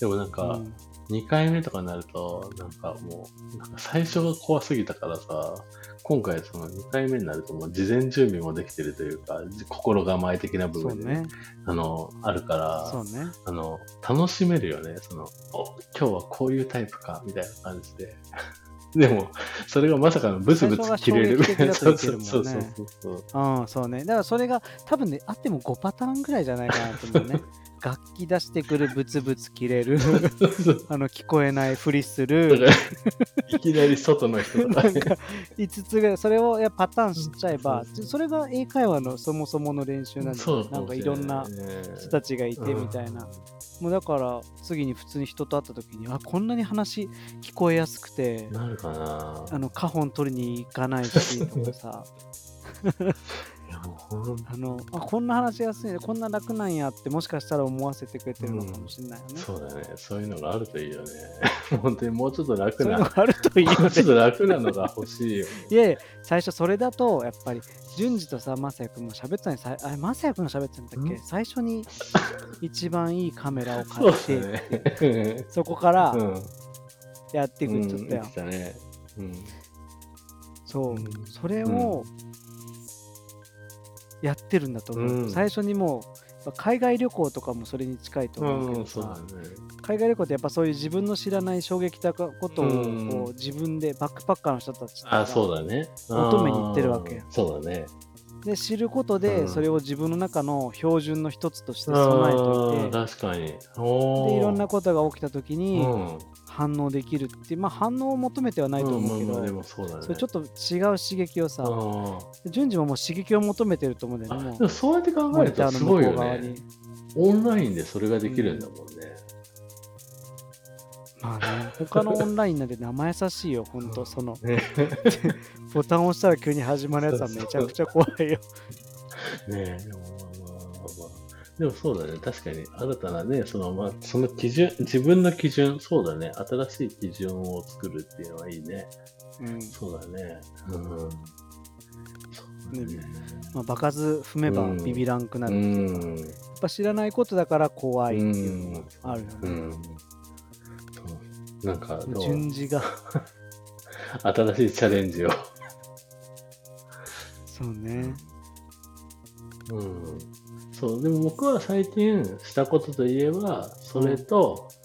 でもなんか、うん2回目とかになると、なんかもう、なんか最初が怖すぎたからさ、今回その2回目になるともう事前準備もできてるというか、じ心構え的な部分ね。あの、あるから、ね。あの、楽しめるよね。その、お、今日はこういうタイプか、みたいな感じで。でも、それがまさかのブツブツ切れる。そうそうそうそう。う。ん、そうね。だからそれが多分ね、あっても5パターンぐらいじゃないかなと思うね。楽器出してくるブツブツ切れる、あの聞こえないふりすだる、いきなり外の人とか。か5つぐらい、それをやパターンしちゃえばそれが英会話のそもそもの練習なんで、そうなんかいろんな人たちがいてみたいな。もうだから次に普通に人と会った時に、あ、こんなに話聞こえやすくてうん。、なるかなあの、花本取りに行かないし、とかさ。あのあこんな話しやすいねこんな楽なんやってもしかしたら思わせてくれてるのかもしれないよね。そうだね。そういうのがあるといいよね。本当にもうちょっと楽な、あるといいよねもうちょっ。と楽なのが欲しいよ、ね。いやいや最初それだとやっぱり順次とさまさやくんも喋ってたのにさあれまさやくんが喋ってたんだっけ？ん？最初に一番いいカメラをそう買っだて、ね。そこからうん。やっていくって言ったよ、うん言ってたね。うん。そう、うん。それをやってるんだと思う、うん。最初にもう海外旅行とかもそれに近いと思うけうん、どさ、そうだね。海外旅行ってやっぱそういう自分の知らない衝撃的なことをうんこう自分でバックパッカーの人たちとあ、かそうだね。乙女に行ってるわけそうだね。で知ることでうんそれを自分の中の標準の一つとして備えといて、あー確かに。でいろんなことが起きた時にうん反応できるっていうまあ反応を求めてはないと思うけど、んまあそうだね。それちょっと違う刺激をさ順次ももう刺激を求めてると思うんだよねでもそうやって考モえるとすごいうよね。オンラインでそれができるんだもんね。まあね他のオンラインなんで生優しいよほんと。そのね。ボタンを押したら急に始まるやつはめちゃくちゃ怖いよ。ねえ、でもそうだね、確かに新たなね、そのまあその基準、自分の基準、そうだね、新しい基準を作るっていうのはいいね。うんそうだね。うん。そうだね。まあ、場数踏めばうんビビらんくなうる、やん。っぱ知らないことだから怖いっていうのがあるよね、うん。そうなんか順次が 新しいチャレンジを。そうねうん。そう、でも僕は最近したことといえば、それと、うん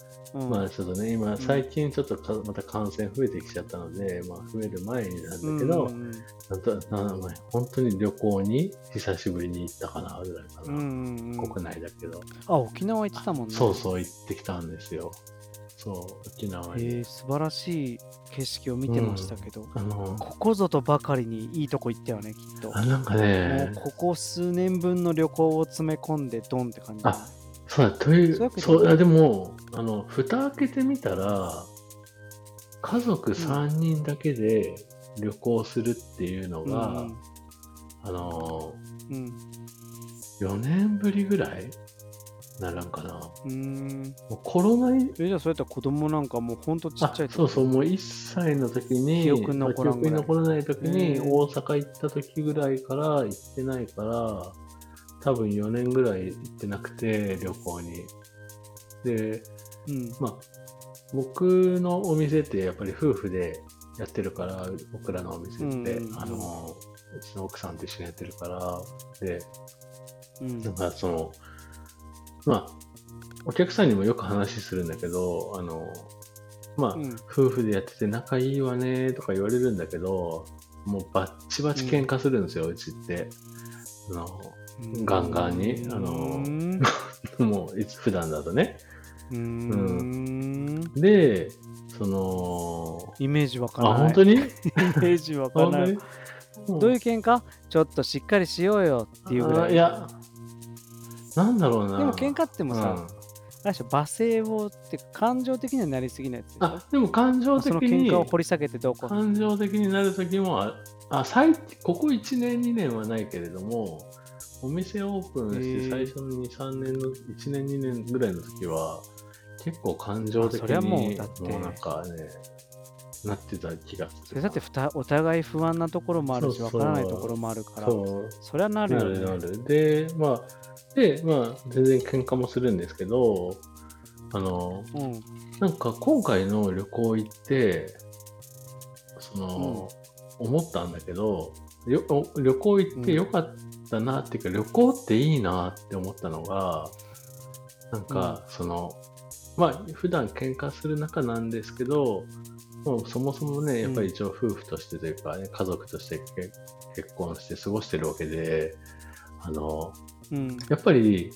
まあちょっとね、今最近ちょっとかまた感染増えてきちゃったので、まあ増える前になんだけど、うんうんなんとなまあ本当に旅行に久しぶりに行ったかなぐらいかな。うんうんうん国内だけど。あ沖縄行ってたもんねそうそう、行ってきたんですよ。そう、沖縄に。へえ素晴らしい景色を見てましたけど、あの、ここぞとばかりにいいとこ行ったよねきっと。あ、なんかもねう、ここ数年分の旅行を詰め込んでドンって感じ。あそうだ、という、そういでも、あの、蓋開けてみたら、家族3人だけで旅行するっていうのが、あの、うん。4年ぶりぐらいならんかな。うんうん。もうコロナいえじゃあそうやったら子供なんかもうほんとちっちゃいあそうそう、もう1歳の時に、記憶に残らんぐらい記憶に残らない時に、大阪行った時ぐらいから行ってないから、多分4年ぐらい行ってなくて、旅行に。で、うん。まあ、僕のお店ってやっぱり夫婦でやってるから、僕らのお店って、うんうんうん。あの、うちの奥さんと一緒にやってるから、で、うん。なんかその、まあ、お客さんにもよく話するんだけど、あの、まあ、うん。夫婦でやってて仲いいわねとか言われるんだけど、もうバッチバチ喧嘩するんですよ、うちって。あのガンガンに。あのうん。もういつ普段だとね。うーん。で、その、イメージわかあ、らない。本当に？イメージわからない。どういう喧嘩？ちょっとしっかりしようよっていうぐらい。あいや、なんだろうな。でも喧嘩ってもさ、うん。あれでしょ罵声をって感情的にはなりすぎないやつあ、でも感情的その喧に嘩を掘り下げてどうこう。感情的になる時もああ最ここ1年2年はないけれどもお店オープンして最初の23年の1年2年ぐらいの時は結構感情的あそりゃもうにだって。もうなんかねなってた気がする。だってふたお互い不安なところもあるし、わからないところもあるから、そう。そりゃなるよなるなね。る。でまあでまあ全然喧嘩もするんですけどあのうん。なんか今回の旅行行って、その、思ったんだけど、よお旅行行ってよかったなっていうか、旅行っていいなって思ったのが、なんか、その、まあ、普段喧嘩する仲なんですけど、もうそもそもね、やっぱり一応夫婦としてというか、ね、家族として結結婚して過ごしてるわけで、あの、うん。やっぱり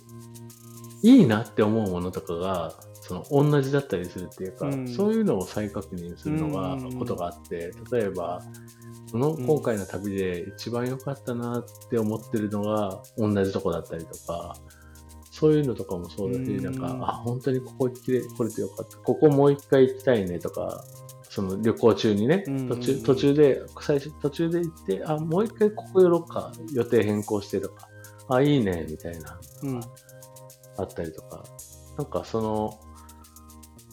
いいなって思うものとかがその同じだったりするっていうか、うん。そういうのを再確認するのが、うん。ことがあって例えばそのうん今回の旅で一番良かったなって思ってるのが同じとこだったりとかそういうのとかもそうだし、うん。なんかあ本当にここ来れ来れてよかった。ここもう一回行きたいねとかその旅行中にね、うん。途中途中で最初途中で行ってあもう一回ここ寄ろうか予定変更してとかあいいねみたいなうん。あったりとか、なんかその、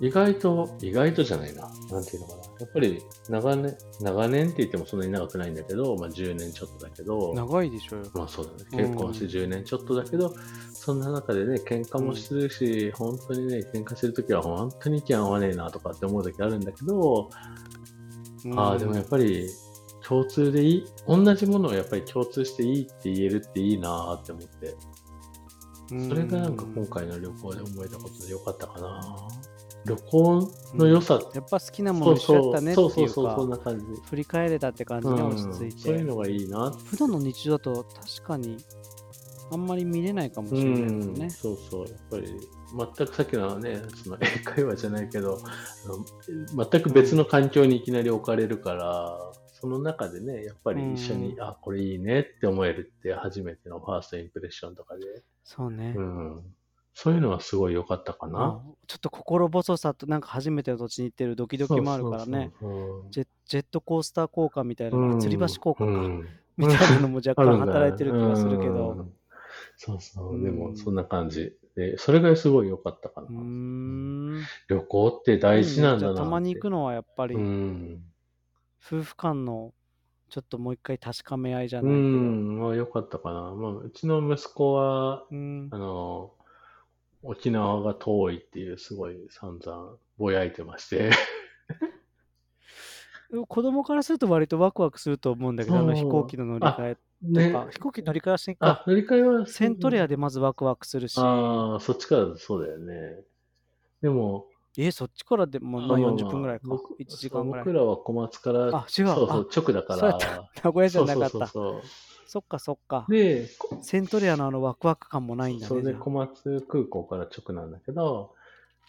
意外と、意外とじゃないな。なんていうのかな。やっぱり長年、長年って言ってもそんなに長くないんだけど、まあ10年ちょっとだけど、長いでしょうよ。まあそうだね。うん結婚して10年ちょっとだけど、そんな中でね、喧嘩もするし、本当にね、喧嘩してるときは本当に意見合わねえなとかって思うときあるんだけど、ああ、でもやっぱり共通でいい、同じものをやっぱり共通していいって言えるっていいなって思って、りそれがなんか今回の旅行で思えたことでよかったかな。旅行の良さ、やっぱ好きなものそうそう一緒やったねってそういうそうそう、そんか、な感じ。振り返れたって感じね、うん落ち着いて。そういうのがいいな。普段の日常だと確かにあんまり見れないかもしれないですうん、ね。そうそう、やっぱり、全くさっきのね、その英会話じゃないけど、全く別の環境にいきなり置かれるから、その中でね、やっぱり一緒に、うんあ、これいいねって思えるって初めてのファーストインプレッションとかで、そうね。うん、そういうのはすごい良かったかな。まあちょっと心細さとなんか初めての土地に行ってるドキドキもあるからね。ジェジェットコースター効果みたいなうん吊り橋効果か、うん みたいなのも若干働いてる気がするけうんど。そうそうう。んでも、そんな感じ。で、それがすごい良かったかな。旅行って大事なんだなって。いいねじゃあたまに行くのはやっぱり、うん。夫婦間のちょっともう一回確かめ合いじゃうないけど。ん、まあ良かったかな。まあ、うちの息子は、うんあの、沖縄が遠いっていうすごい散々ぼやいてまして。子供からすると割とワクワクすると思うんだけど、あの飛行機の乗り換えとね。か、飛行機乗り換えはしてんか、、あ乗り換えはセントレアでまずワクワクするし、ああ、そっちからそうだよね。でも、え、そっちからでも、まあ、40分ぐらいか、僕1時間ぐらい。僕らは小松から、あ違うそうそうあ、直だかそうやっら。名古屋じゃなかった。そうそうそっかそっか。で、セントレアのあのワクワク感もないんだね。それで小松空港から直なんだけど、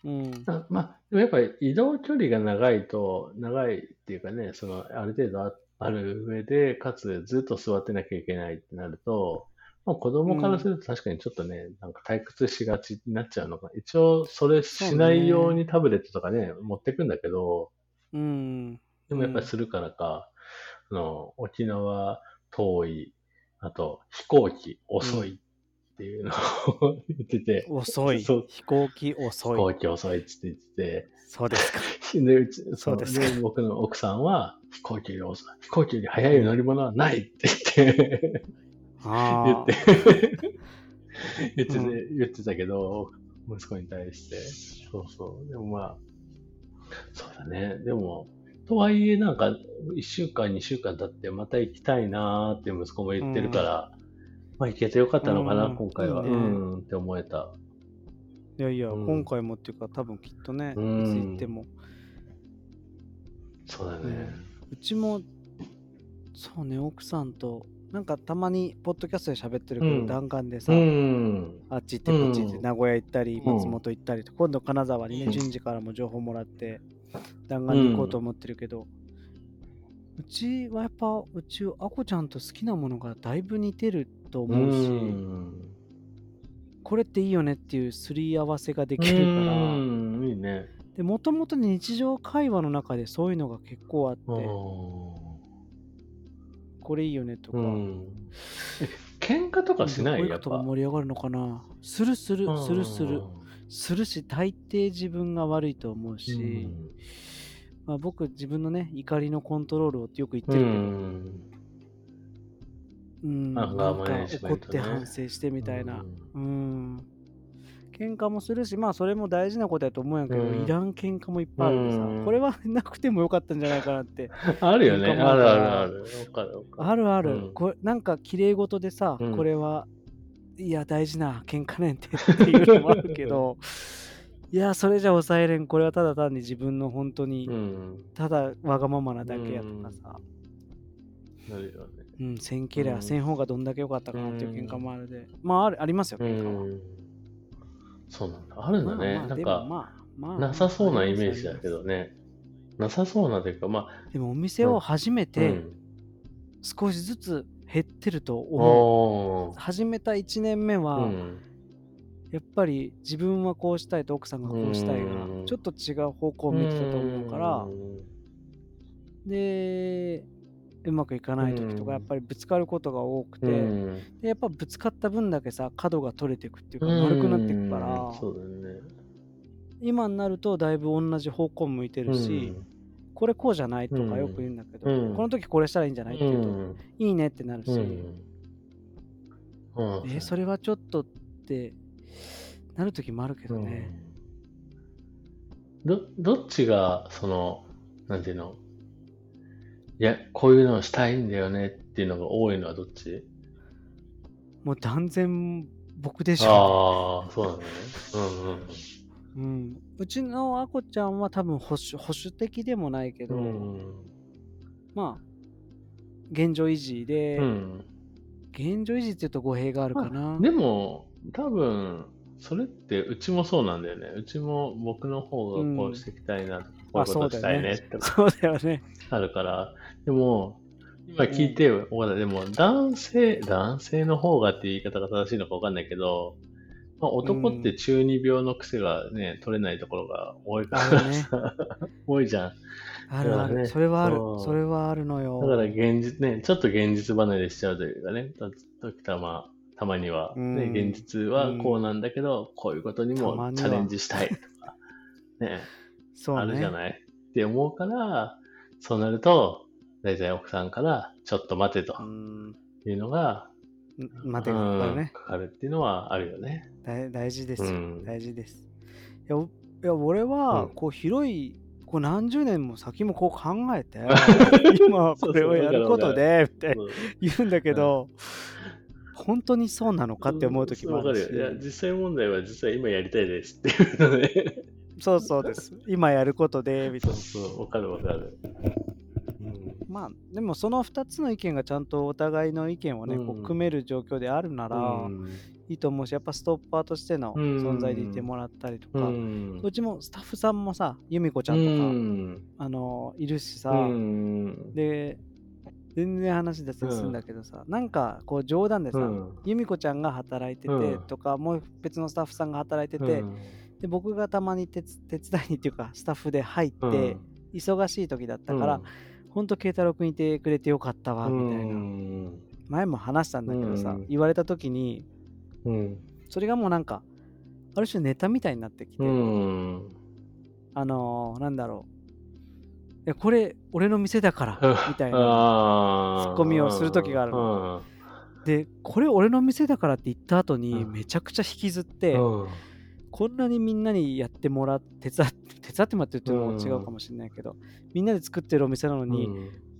うん。あまあ、でもやっぱり移動距離が長いと、長いっていうかね、その、ある程度あある上で、かつずっと座ってなきゃいけないってなると、まあ、子供からすると確かにちょっとね、なんか退屈しがちになっちゃうのか。一応、それしないようにタブレットとかね、持ってくんだけど、うん。でもやっぱりするからか、あの、沖縄遠い、あと飛行機遅いっていうのを 言ってて、遅い。そう飛行機飛遅い。行機遅いって言ってて、そうですか。で、うち、そうですかで僕の奥さんは、飛行機より遅い。飛行機より速い乗り物はないって言って、言あってあ。言ってて、う言ってたけど、息子に対して。そうそう。でもまあ、そうだね。でも、とはいえなんか、1週間、2週間経ってまた行きたいなーって息子も言ってるから、まあ行けてよかったのかな、うん今回は。いういねん、って思えた。いやいや、うん今回もっていうか、多分きっとね、いつうん行っても。そうだね。うちも、そうね、奥さんと、なんかたまに、ポッドキャストで喋ってるけど、うん弾丸でさ、うん。あっち行ってこっち行って、うん名古屋行ったり、ん松本行ったりと、今度金沢にね、うん順次からも情報もらって、弾丸に行こうと思ってるけど、うちはやっぱ、うち、あこちゃんと好きなものがだいぶ似てるとう思うし、ん。これっていいよねっていうすり合わせができるから、うん、いいね。で、もともと日常会話の中でそういうのが結構あって、これいいよねとか、うん。え喧嘩とかしない？やっぱ。とか盛り上がるのかなするする、するする。するし、大抵自分が悪いと思うし、まあ、僕、自分のね、怒りのコントロールをってよく言ってうるけど、ん。うん、アンガーなんか怒って反省してみたいなう。んうん。喧嘩もするし、まあ、それも大事なことやと思うんやけど、うんいらん喧嘩もいっぱいあるんでさ、うんこれはなくてもよかったんじゃないかなって。あるよね。あるあるあるある。あるある。うんこれなんか、綺麗事でさ、うんこれは、いや、大事な喧嘩ねんてっていうのもあるけど、いや、それじゃ抑えれん。これはただ単に自分の本当に、うん。ただわがままなだけやとかさ、なるよね。うん、せんけりゃ、うんせん方がどんだけ良かったかなっていう喧嘩もあるで、まあある、ありますよ、う喧嘩は。ん。そうなんだ。あるんだね。まあまあなんか、まあまあなさそうなイメージだど。けどね。なさそうなというか、までもお店を始めあ、て、うん少しずつ減ってると思う。おー始めた1年目は、うんやっぱり自分はこうしたいと奥さんがこうしたいがうんちょっと違う方向を見てたと思うからでうまくいかない時とうん。かやっぱりぶつかることが多くて、うん。でやっぱぶつかった分だけさ角が取れていくっていうか丸くなっていくから。うんそうだよね。今になるとだいぶ同じ方向向いてるし、これこうじゃないとかよく言うんだけど、うん。この時これしたらいいんじゃないって言うと、うん。いいねってなるし、うん。うん。えそれはちょっとってなる時もあるけどね、ど、どっちが、その、なんていうの？いや、こういうのをしたいんだよねっていうのが多いのはどっち？もう断然僕でしょ、ああ、そうなんだね。うん、うちのあこちゃんは多分保守保守的でもないけど、うんうん。まあ現状維持で、うん。うん。現状維持って言うと語弊があるかな、でも、多分、それってうちもそうなんだよね。うちも僕の方がこうしていきたいな、こういうことしたいねって。そうだよね。あるから。でも、今聞いてよ、わかったでも男性、男性の方がっていう言い方が正しいのかわかんないけど、まあ、男って中二病の癖がね、取れないところが多いから。ね。さ、多いじゃん。あるある、ねそれはある。それはあるのよ。だから現実ね、ちょっと現実離れしちゃうというかね、と時たま、たまには、うん。ね、現実はこうなんだけど、こういうことにもチャレンジしたいとか、ね、そうね。あるじゃない？って思うから、そうなると、大体奥さんから、ちょっと待てとうん。いうのが、待てがかかるうんね。かかるっていうのはあるよね。大大事ですよ、うん大事です。いや、おいや俺はうん、こう、広い、こう何十年も先もこう考えて、今はこれをやることで、みたいなそう言うんだけど、本当にそうなのかって思う時もあるし。いや、実際問題は実は今やりたいですっていうのね。そうそうです。今やることで、みたいな。そうそう、わかるわかる。まあ、でもその2つの意見がちゃんとお互いの意見をね、こううん組める状況であるなら、うん。いいと思うし、やっぱストッパーとしてのうん。存在でいてもらったりとうか、ん。うちもスタッフさんもさ、由美子ちゃんとか、うん。あのいるしさ、うん。で、全然話でするんだけどさ、なんかこう冗談でさ、うん。由美子ちゃんが働いててうん。とか、もう別のスタッフさんが働いてて、うんで僕がたまに手つ手伝いにっていうか、スタッフで入って、うん。忙しい時だったから、ほん。と慶太郎君いてくれてよかったわ、うみたいな。ん。前も話したんだけどさ、うん。言われた時に、うん。それがもうなんか、ある種ネタみたいになってきて、うん。あのー、なんだろう。いや、これ、俺の店だから、みたいな。あツッコミをする時があるの。で、これ俺の店だからって言った後に、うん。めちゃくちゃ引きずって、うんこんなにみんなにやってもらって、手伝って、手伝ってもらってるっていうのも違うかもしれないけど、みんなで作ってるお店なのに、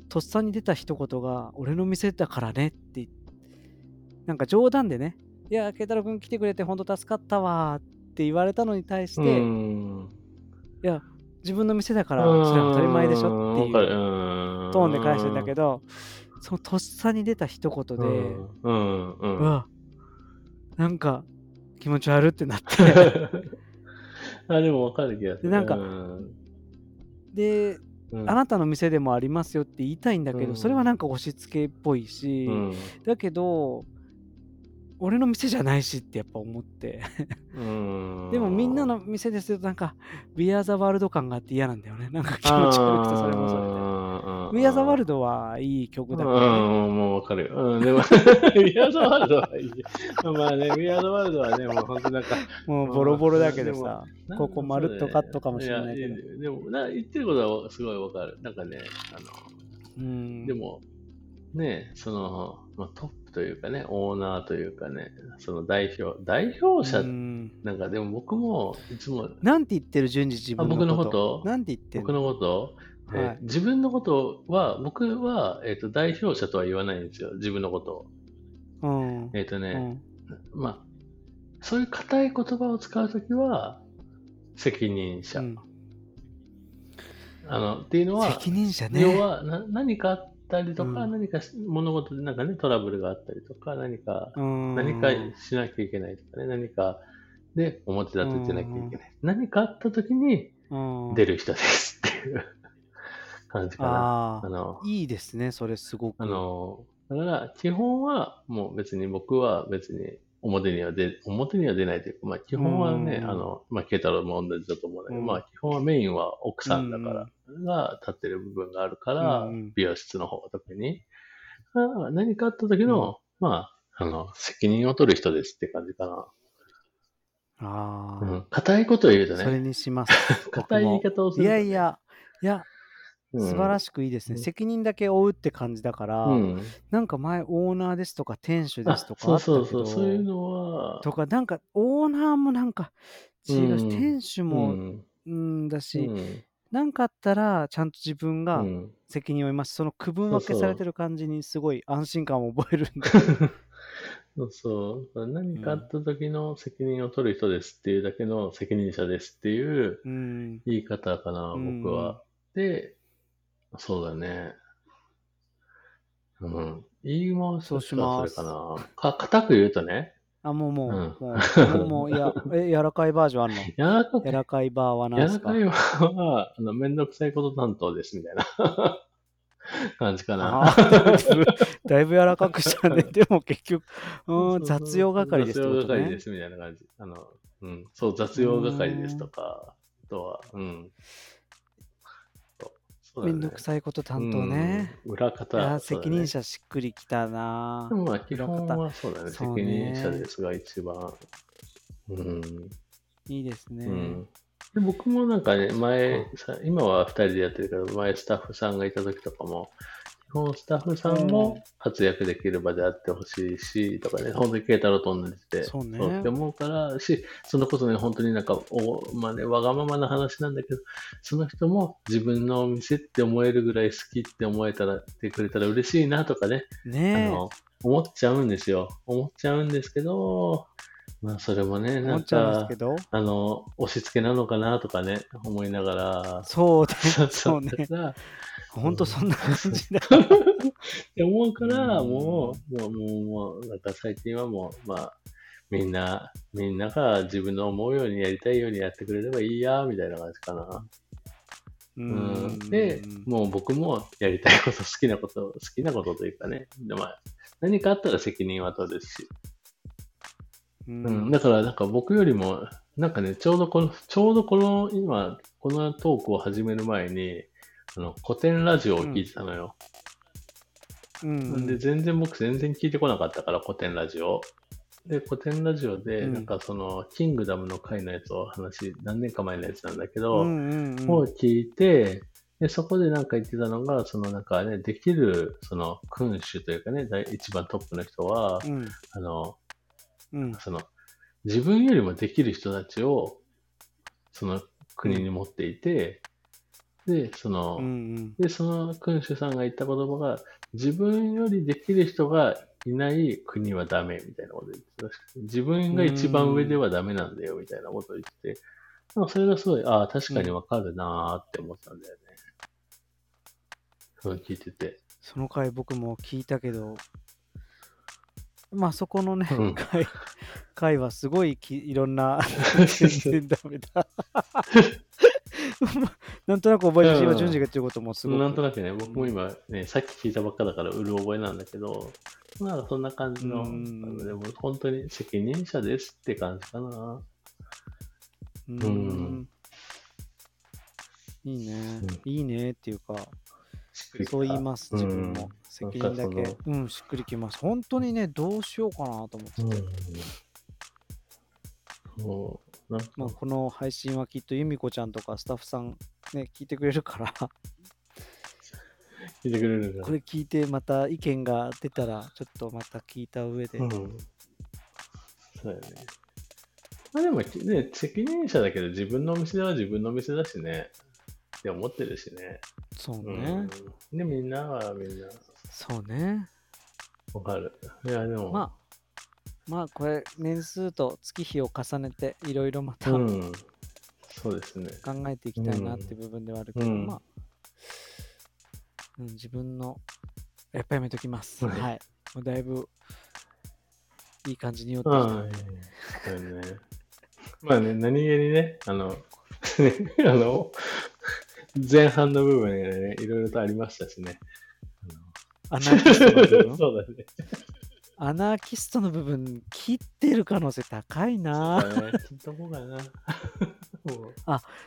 とっさに出た一言が、俺の店だからねって言って、なんか冗談でね、いや、慶太郎君来てくれて本当助かったわって言われたのに対して、いうん。や、自分の店だから、それは当たり前でしょっていうトトーンで返してんだけど、そのとっさに出た一言で、うん。うん。ううんわ、なんか気持ち悪ってなって、あ、でもわかる気がする。でなんかうんで、うんあなたの店でもありますよって言いたいんだけど、うんそれはなんか押し付けっぽいし、うんだけど、俺の店じゃないしってやっぱ思って。うんでもみんなの店ですよ、なんか、We Are the World 感があって嫌なんだよね。なんか気持ち悪くて、それもそれで。We Are the World はいい曲だうん、けどね。もうわかるよ。うん、でも、We Are the World はいい。まあね、We Are the World はね、もう本当なんか、もうボロボロだけどさ、ここまるっとカットかもしれないけどでもな、言ってることはすごいわかる。なんかね、あの、うん。でも、ね、その、まあ、トップというかね、オーナーというかね、その代表、代表者、うんなんかでも僕もいつも、なんて言ってる順次自分のことあ僕のこと？なんて言ってん僕のこと、えーはい自分のことは、僕は、えっ、と、代表者とは言わないんですよ、自分のことを。うん。えっ、とうね、んまあ、そういう硬い言葉を使うときは、責任者。うんあの、っていうのは、責任者ね。要はな何かあったりとか、うん何かし物事でなんかね、トラブルがあったりとか、何か、うん何かしなきゃいけないとかね、何かで表立ててなきゃいけない。何かあった時にうん出る人ですっていう感じかな。あの、いいですね、それすごく。あの、だから基本はもう別に僕は別に表には出、表には出ないというか、まあ基本はね、うんあの、まあ慶太郎も同じだと思うんだけど、うんまあ基本はメインは奥さんだから、が立ってる部分があるから、うん美容室の方は特に。何かあった時の、まあ、あの、責任を取る人ですって感じかな。ああ、うん。硬いことを言うとそれね、にします。硬い言い方をすいるとね、やいや、いや、素晴らししくいいですね。うん責任だけ負うって感じだから、うん。なんか前オーナーですとか店主であすとかそうそうそう、そういうのは、とか、なんかオーナーもなんか違うし、うん店主うも、ん。うん、だし、うんなんかあったらちゃんと自分がうん責任を負います。その区分分けされてる感じにすごい安心感を覚えるんで。そうそう。何かあった時の責任を取る人ですっていうだけの責任者ですっていううん。言い方かな、うん僕は。で、そうだね。うん。言い回しとしてはそれかな。か、硬く言うとね、あ、もうもう、うんもう、もう、もう、いや、え、柔らかいバージョンあるの？柔らかく、柔らかいバーは何ですか？柔らかいは、あの、めんどくさいこと担当ですみたいな 感じかな。だいぶ柔らかくしたね。でも結局、うん、雑用係ですね雑用係で。すみたいな感じ。あの、うん、そう、雑用係ですとか、あとは、うん。そうめんどくさいこと担当ね。うん。裏い方。や、そうだね責任者しっくりきたなで。もまあ基本はそうだね。責そうね任者ですが一番。うん。いいですね。うん。で僕もなんかね、前、さ今は2人でやってるけど、前スタッフさんがいた時とかも、基本スタッフさんうんも活躍できる場であってほしいし、とかね、本当に慶太郎と同じで、そうねって思うから、し、そのこそね、本当になんか、おまあね、わがままな話なんだけど、その人も自分のお店って思えるぐらい好きって思えたら、ってくれたら嬉しいなとかね、あねの、思っちゃうんですよ。思っちゃうんですけど、まあそれもね、え。なんか。あの、押し付けなのかなとかね、思いながら、そうね。そうそうね。だほんとそんな感じだ。って思うから、うんもう、もう、もう、もう、なんか最近はもう、まあ、みんな、みんなが自分の思うようにやりたいようにやってくれればいいや、みたいな感じかな。ううん。で、もう僕もやりたいこと、好きなこと、好きなことというかね、でまあ、何かあったら責任は取るし、ううん、だからなんか僕よりも、なんかね、ちょうどこの、ちょうどこの、今、このトークを始める前に、あの、古典ラジオを聞いてたのよ。うん。で、全然僕全然聞いてこなかったから、古典ラジオ。で、古典ラジオで、うんなんかその、キングダムの回のやつを話、何年か前のやつなんだけど、うんうんうんを聞いて、で、そこでなんか言ってたのが、そのなんかね、できる、その、君主というかね、第一番トップの人は、うんあの、うんその、自分よりもできる人たちを、その国に持っていて、で、その、うんで、その君主さんが言った言葉が、自分よりできる人がいない国はダメみたいなこと言ってたらしくて自分が一番上ではダメなんだよみたいなことを言ってて、なんかそれがすごい、ああ、確かにわかるなーって思ったんだよね。そう聞いてて。その回僕も聞いたけど、まあそこのね、うん回回はすごいきいろんな、全然ダメだ。なんとなく覚えてしまう順次が言ってることもすごく。なんとなくね、僕も今ね、さっき聞いたばっかだからうる覚えなんだけど、まあそんな感じの、でも本当に責任者ですって感じかな。ううんん。いいね、うんいいねっていうか、そう言います、自分も。うん責任だけ。うん、しっくりきます。本当にね、どうしようかなと思ってて。うん。そまあ、この配信はきっと由美子ちゃんとかスタッフさんね、聞いてくれるから、聞いてくれるこれ聞いてまた意見が出たら、ちょっとまた聞いた上で。うん。そうだよね。まあでも、ね、責任者だけど自分のお店は自分のお店だしね。って思ってるしね。そううね。ん。で、みんなはみんな、そうね。わかる。いや、でも、まあ、まあ、これ、年数と月日を重ねて、いろいろまた考うん。そうですね。えていきたいなっていう部分ではあるけど、うんまあ、うん、自分の、やっぱやめときます。はいはい。もうだいぶ、いい感じに酔ってああ、きたいやいやそうよね。まあね、何気にね、あの、あの、前半の部分でね、いろいろとありましたしね。アナーキストの そうだね。アナーキストの部分、切ってる可能性高いな。ね。聞いとこうかな。もう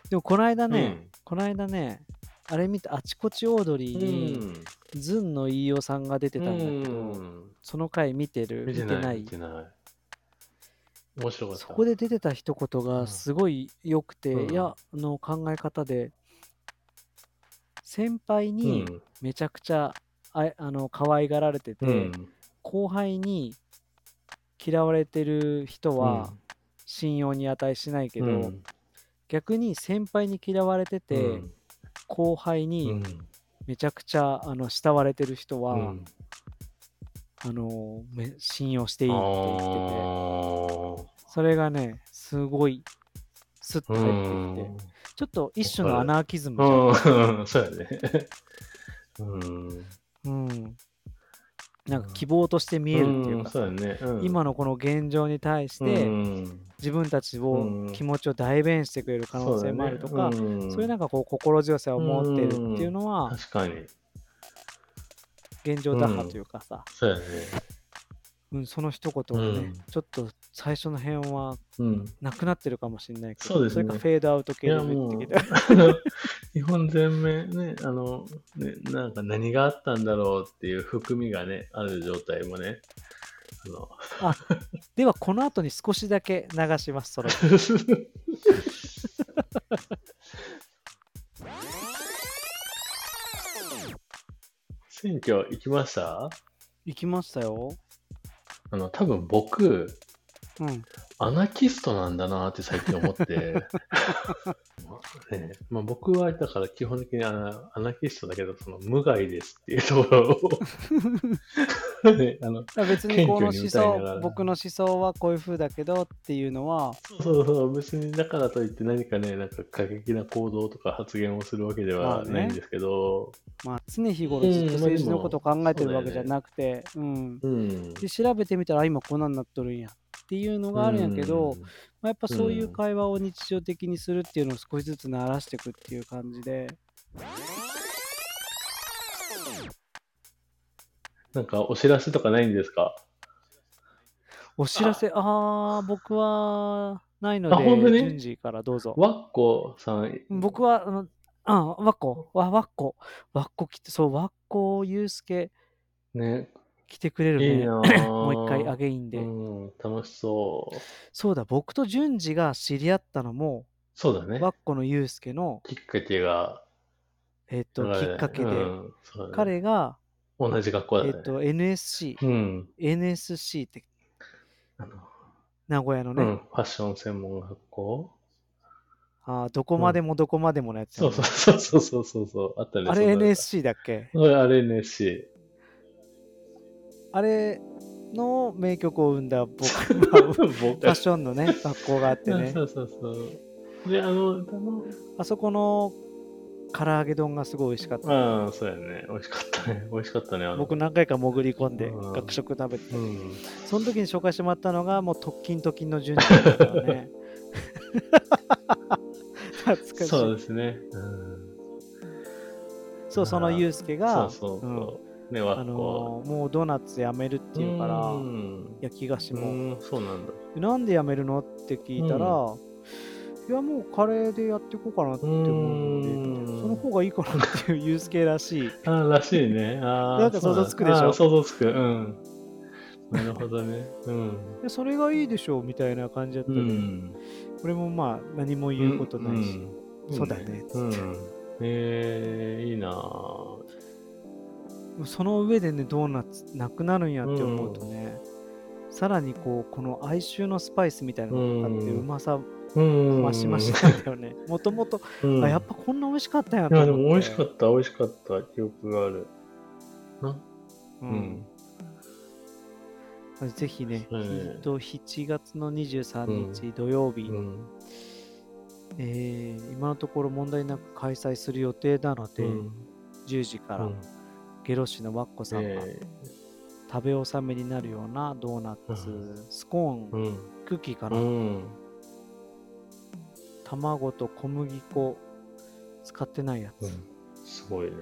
でも、この間ね、うんこの間ね、あれ見て、あちこちオードリーに、ズンの飯尾さんが出てたんだけど、うんその回見てる？見てない。見てない？面白かった。そこで出てた一言うんがすごい良くて、うんいや、あの考え方で、先輩にうん、めちゃくちゃああの可愛がられてて、うん、後輩に嫌われてる人は信用に値しないけど、うん。逆に先輩に嫌われてて、うん。後輩うにん。めちゃくちゃあの慕われてる人は、うん。あのめ信用していいって言ってて。それがねすごいスッと入ってきて、ちょっと一種のアナーキズムじゃん、そうやね。うん。うん、なんか希望として見えるっていうかうやね。うん今のこの現状に対して、うん自分たちうをん気持ちを代弁してくれる可能性もあるとか、そう,、いうなんかこう心強さを持ってるっていうのは確かに。現状打破というかさ、そうやね。うん、その一言がね、うんちょっと最初の辺はうん。なくなってるかもしれないけど、そうですねれかフェードアウト系でいや、もう言ってきた。、日本全面ね、あの、ね、なんか何があったんだろうっていう含みがね、ある状態もね、あの、では、この後に少しだけ流します、それ。選挙行きました？行きましたよ。あの、多分僕、うん。アナキストなんだなって最近思って。ねまあ、僕はだから基本的にあのアナキストだけど、その無害ですっていうところをね、あの別にこの思想、僕の思想はこういう風だけどっていうのは、そうそうそう、別にだからといって何かね、なんか過激な行動とか発言をするわけでまあね。はないんですけど、まあ、常日頃ずっと政治のことを考えてるわけじゃなくて、うん。うん。で、調べてみたら、あ今こんなんなっとるんやっていうのがあるんやけど、うん。まあ、やっぱそういう会話を日常的にするっていうのを少しずつ慣らしていくっていう感じで、なんかお知らせとかないんですか？お知らせ、ああー、僕はないのあ本当に？で、順次からどうぞ。ワッコさん、僕は、あの、あ、わっこ、わ、わっこ、わっこ来て、そう、わっこゆうすけね、来てくれるね。いい もう一回アゲインで。うん、楽しそう。そうだ、僕と順次が知り合ったのも、そうだねわ。っこのゆうすけの、きっかけが、えっと、きっかけで、うんね彼が、同じ学校だね。えっと、NSC、うん。NSC ってあの名古屋のね、うん、ファッション専門学校あーどこまでもどこまでものやつやね、そうそうそうそうそうそう、あったね。あれ NSC だっけ？うんあれ NSC。あれの名曲を生んだ僕は フ僕ァッションのね、学校があってね そ、うそうそう。で、あの、あの、あそこの唐揚げ丼がすごい美味しかった。ああ、そうやね。美味しかったね。美味しかったね。僕何回か潜り込んでうん学食食べて、うん。その時に紹介してもらったのがもう特勤特勤の順次だったからね。懐かしい。そうですね。うん。そう、そのユうスケが、そうそううんそう。ね、わあっこ。のーもうドーナツやめるっていうから、うん。焼き菓子も。うん、そうなんだ。なんでやめるの？って聞いたら、いやもうカレーでやっていこうかなって思うので、うんその方がいいかなっていう ユースケらしい。ああ、らしいね。ああ。なんか想像つくでしょ？想像つく。うん。なるほどね。うん。でそれがいいでしょうみたいな感じだったうで、ん。俺もまあ何も言うことないし、うんそうだねつってうん。えー、いいなぁ。その上でねドーナツなくなるんやって思うとね、さらにこうこの哀愁のスパイスみたいなのがかかってうんうまさうん。増し増しなんだよね。もともと、うん、あやっぱこんな美味しかったんやいや、で。も美味しかった、美味しかった記憶がある。な？ううんん。ぜひね、うんえっと7月の23日土曜日、うん。えー今のところ問題なく開催する予定なので、うん10時から、うんゲロシのワッコさんがえ食べ納めになるようなドーナツ、うスコーン。クッキーかうな、ん。卵と小麦粉使ってないやつ。うんすごいね。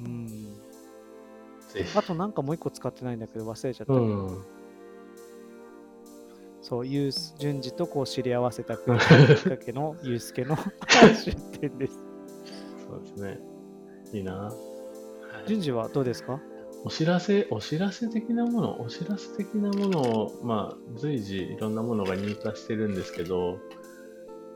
うん。あとなんかもう一個使ってないんだけど忘れちゃった。うん。そう、ユース、順次とこう知り合わせた きっかけのユースケの出店です。そうですね。いいな。順次はどうですか？お知らせ、お知らせ的なもの、お知らせ的なものを、まあ、随時いろんなものが入荷してるんですけど、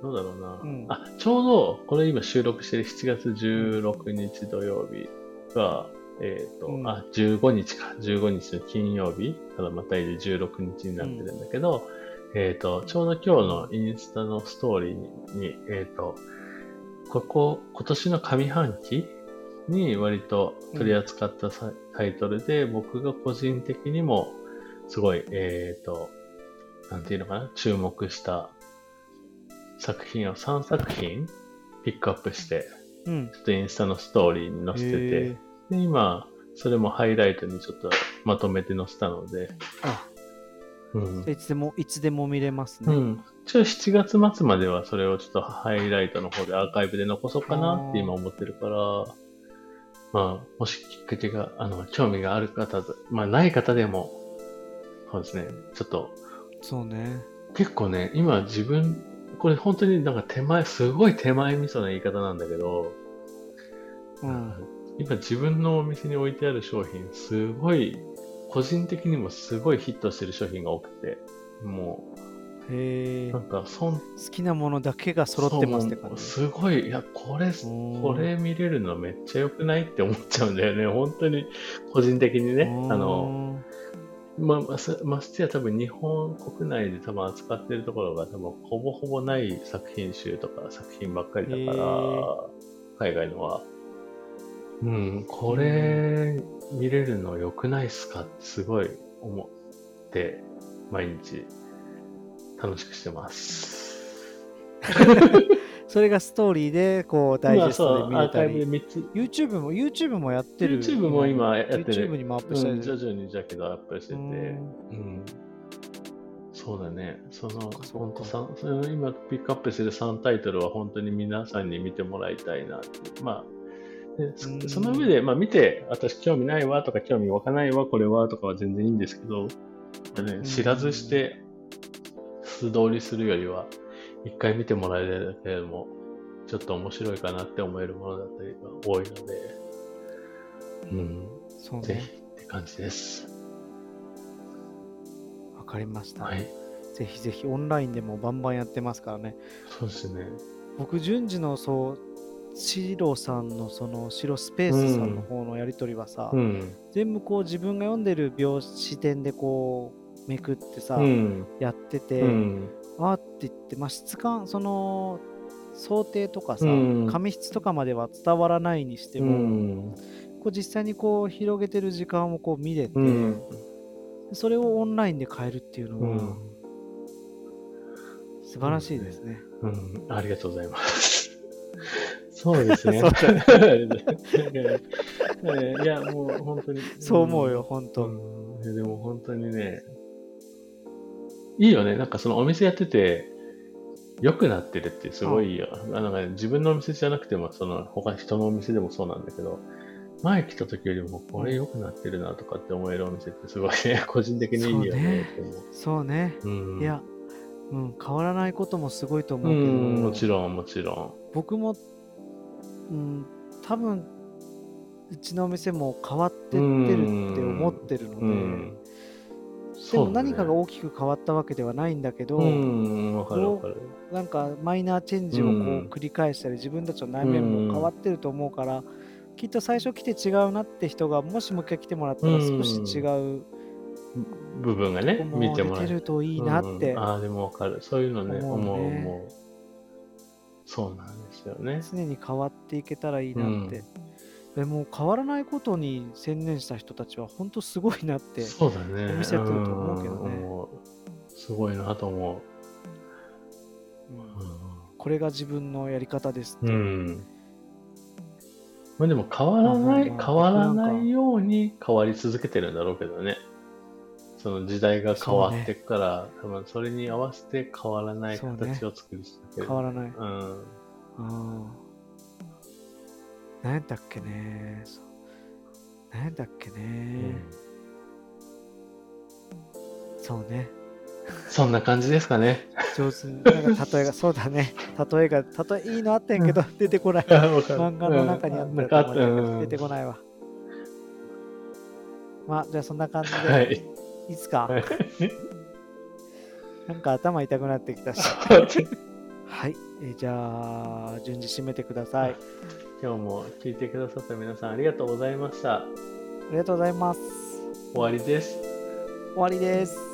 どうだろうな。うん。あ、ちょうど、これ今収録してる7月16日土曜日が、えっ、と、うん。あ、15日か、15日の金曜日、ただまたいで16日になってるんだけど、えっ、と、ちょうど今日のインスタのストーリーに、えっ、と、ここ、今年の上半期に割と取り扱ったさ、タイトルで、僕が個人的にもすごい、えっ、と、なんていうのかな、注目した作品を3作品ピックアップして、うん。ちょっとインスタのストーリーに載せてて、へで、今、それもハイライトにちょっとまとめて載せたので、あ、うん。いつでも、いつでも見れますね。うん。一応7月末まではそれをちょっとハイライトの方でアーカイブで残そうかなって今思ってるから、まあ、もしきっかけが、あの、興味がある方と、まあ、ない方でも、そうですね、ちょっと、そうね。結構ね、今自分、これ本当になんか手前、すごい手前味噌な言い方なんだけど、うん。今自分のお店に置いてある商品、すごい、個人的にもすごいヒットしてる商品が多くて、もへなんか、そん、好きなものだけが揃ってますって感じ。すごい、いや、これ、うんこれ見れるのめっちゃ良くないって思っちゃうんだよね。本当に、個人的にね。あの、まあ、まさましてや多分日本国内で多分扱ってるところが多分ほぼほぼない作品集とか作品ばっかりだから、海外のは。うん、これ見れるの良くないっすか？ってすごい思って、毎日楽しくしてます。それがストーリーで、こう、ダイジェストで見れたり。イブで3つ。YouTube も、YouTube もやってる。YouTube も今やってる。YouTube にもアップしたりうん、徐々にだけどアップしてて。うんうんそうだね。その、本当さその今ピックアップしてる3タイトルは本当に皆さんに見てもらいたいなって。まあ、でそうんその上で、まあ見て、私興味ないわとか興味湧かないわ、これはとかは全然いいんですけど、ねん知らずして素通りするよりは、一回見てもらえるだけでも、ちょっと面白いかなって思えるものだったりが多いので、うん、そうねぜひ。って感じです。わかりました。はい。ぜひぜひオンラインでもバンバンやってますからね。そうですね。僕、順次のそう、シロさんのそのシロスペースさんの方のやりとりはさ、うん。全部こう自分が読んでる描視点でこうめくってさ、うん。やってて、うん。あーって言って、まあ、質感、その想定とかさ、うん紙質とかまでは伝わらないにしてうも、ん。こう実際にこう広げてる時間をこう見れて、うん。それをオンラインで変えるっていうのは、うん。素晴らしいですね。うん。ありがとうございます。そうですね。いや、もう本当に。そう思うよ、本う当。でも本当にね、いいよね。なんかそのお店やってて、良くなってるってすごいよ。あなんかね自分のお店じゃなくても、その他人のお店でもそうなんだけど、前来た時よりもこれ良くなってるなとかって思えるお店ってすごいね、個人的にいいよねって思う。そうね。うん、いや、うん、変わらないこともすごいとう思うけど、ん、もちろん、もちろ僕も、うん、多分うちのお店も変わってってるって思ってるのん。で、うん。でも何かが大きく変わったわけではないんだけど。なんかマイナーチェンジをこううん繰り返したり、自分たちの内面も変わってると思うから、きっと最初来て違うなって人がもしもう一回来てもらったらうん少し違う部分がね見もてもらえる。といいなって、うんああ、でもわかる。そういうのね、思う思う。そうなんですよね。常に変わっていけたらいいなって、でも変わらないことに専念した人たちは本当すごいなってそうだね。お店やってると思うけどねすごいなと思うんう。これが自分のやり方ですって、うん。まあでも変わらない、まあまあ変わらないように変わり続けてるんだろうけどね。その時代が変わっていくから、多分それに合わせて変わらない形を作り続ける。変わらない、うん。ああ何やったっけね。そう何やったっけね、そうね。そんな感じですかね。上手。になんか例えが そうだね。例えが例えいいのあったんやけど、出てこない。漫画の中にあったうん。出てこないわ。まあじゃあそんな感じで、、はい。い。いっすか？はい。なんか頭痛くなってきたし。はい、えーじゃあ順次締めてください。あ今日も聞いてくださった皆さんありがとうございました。りがとうございます終わりです。終わりです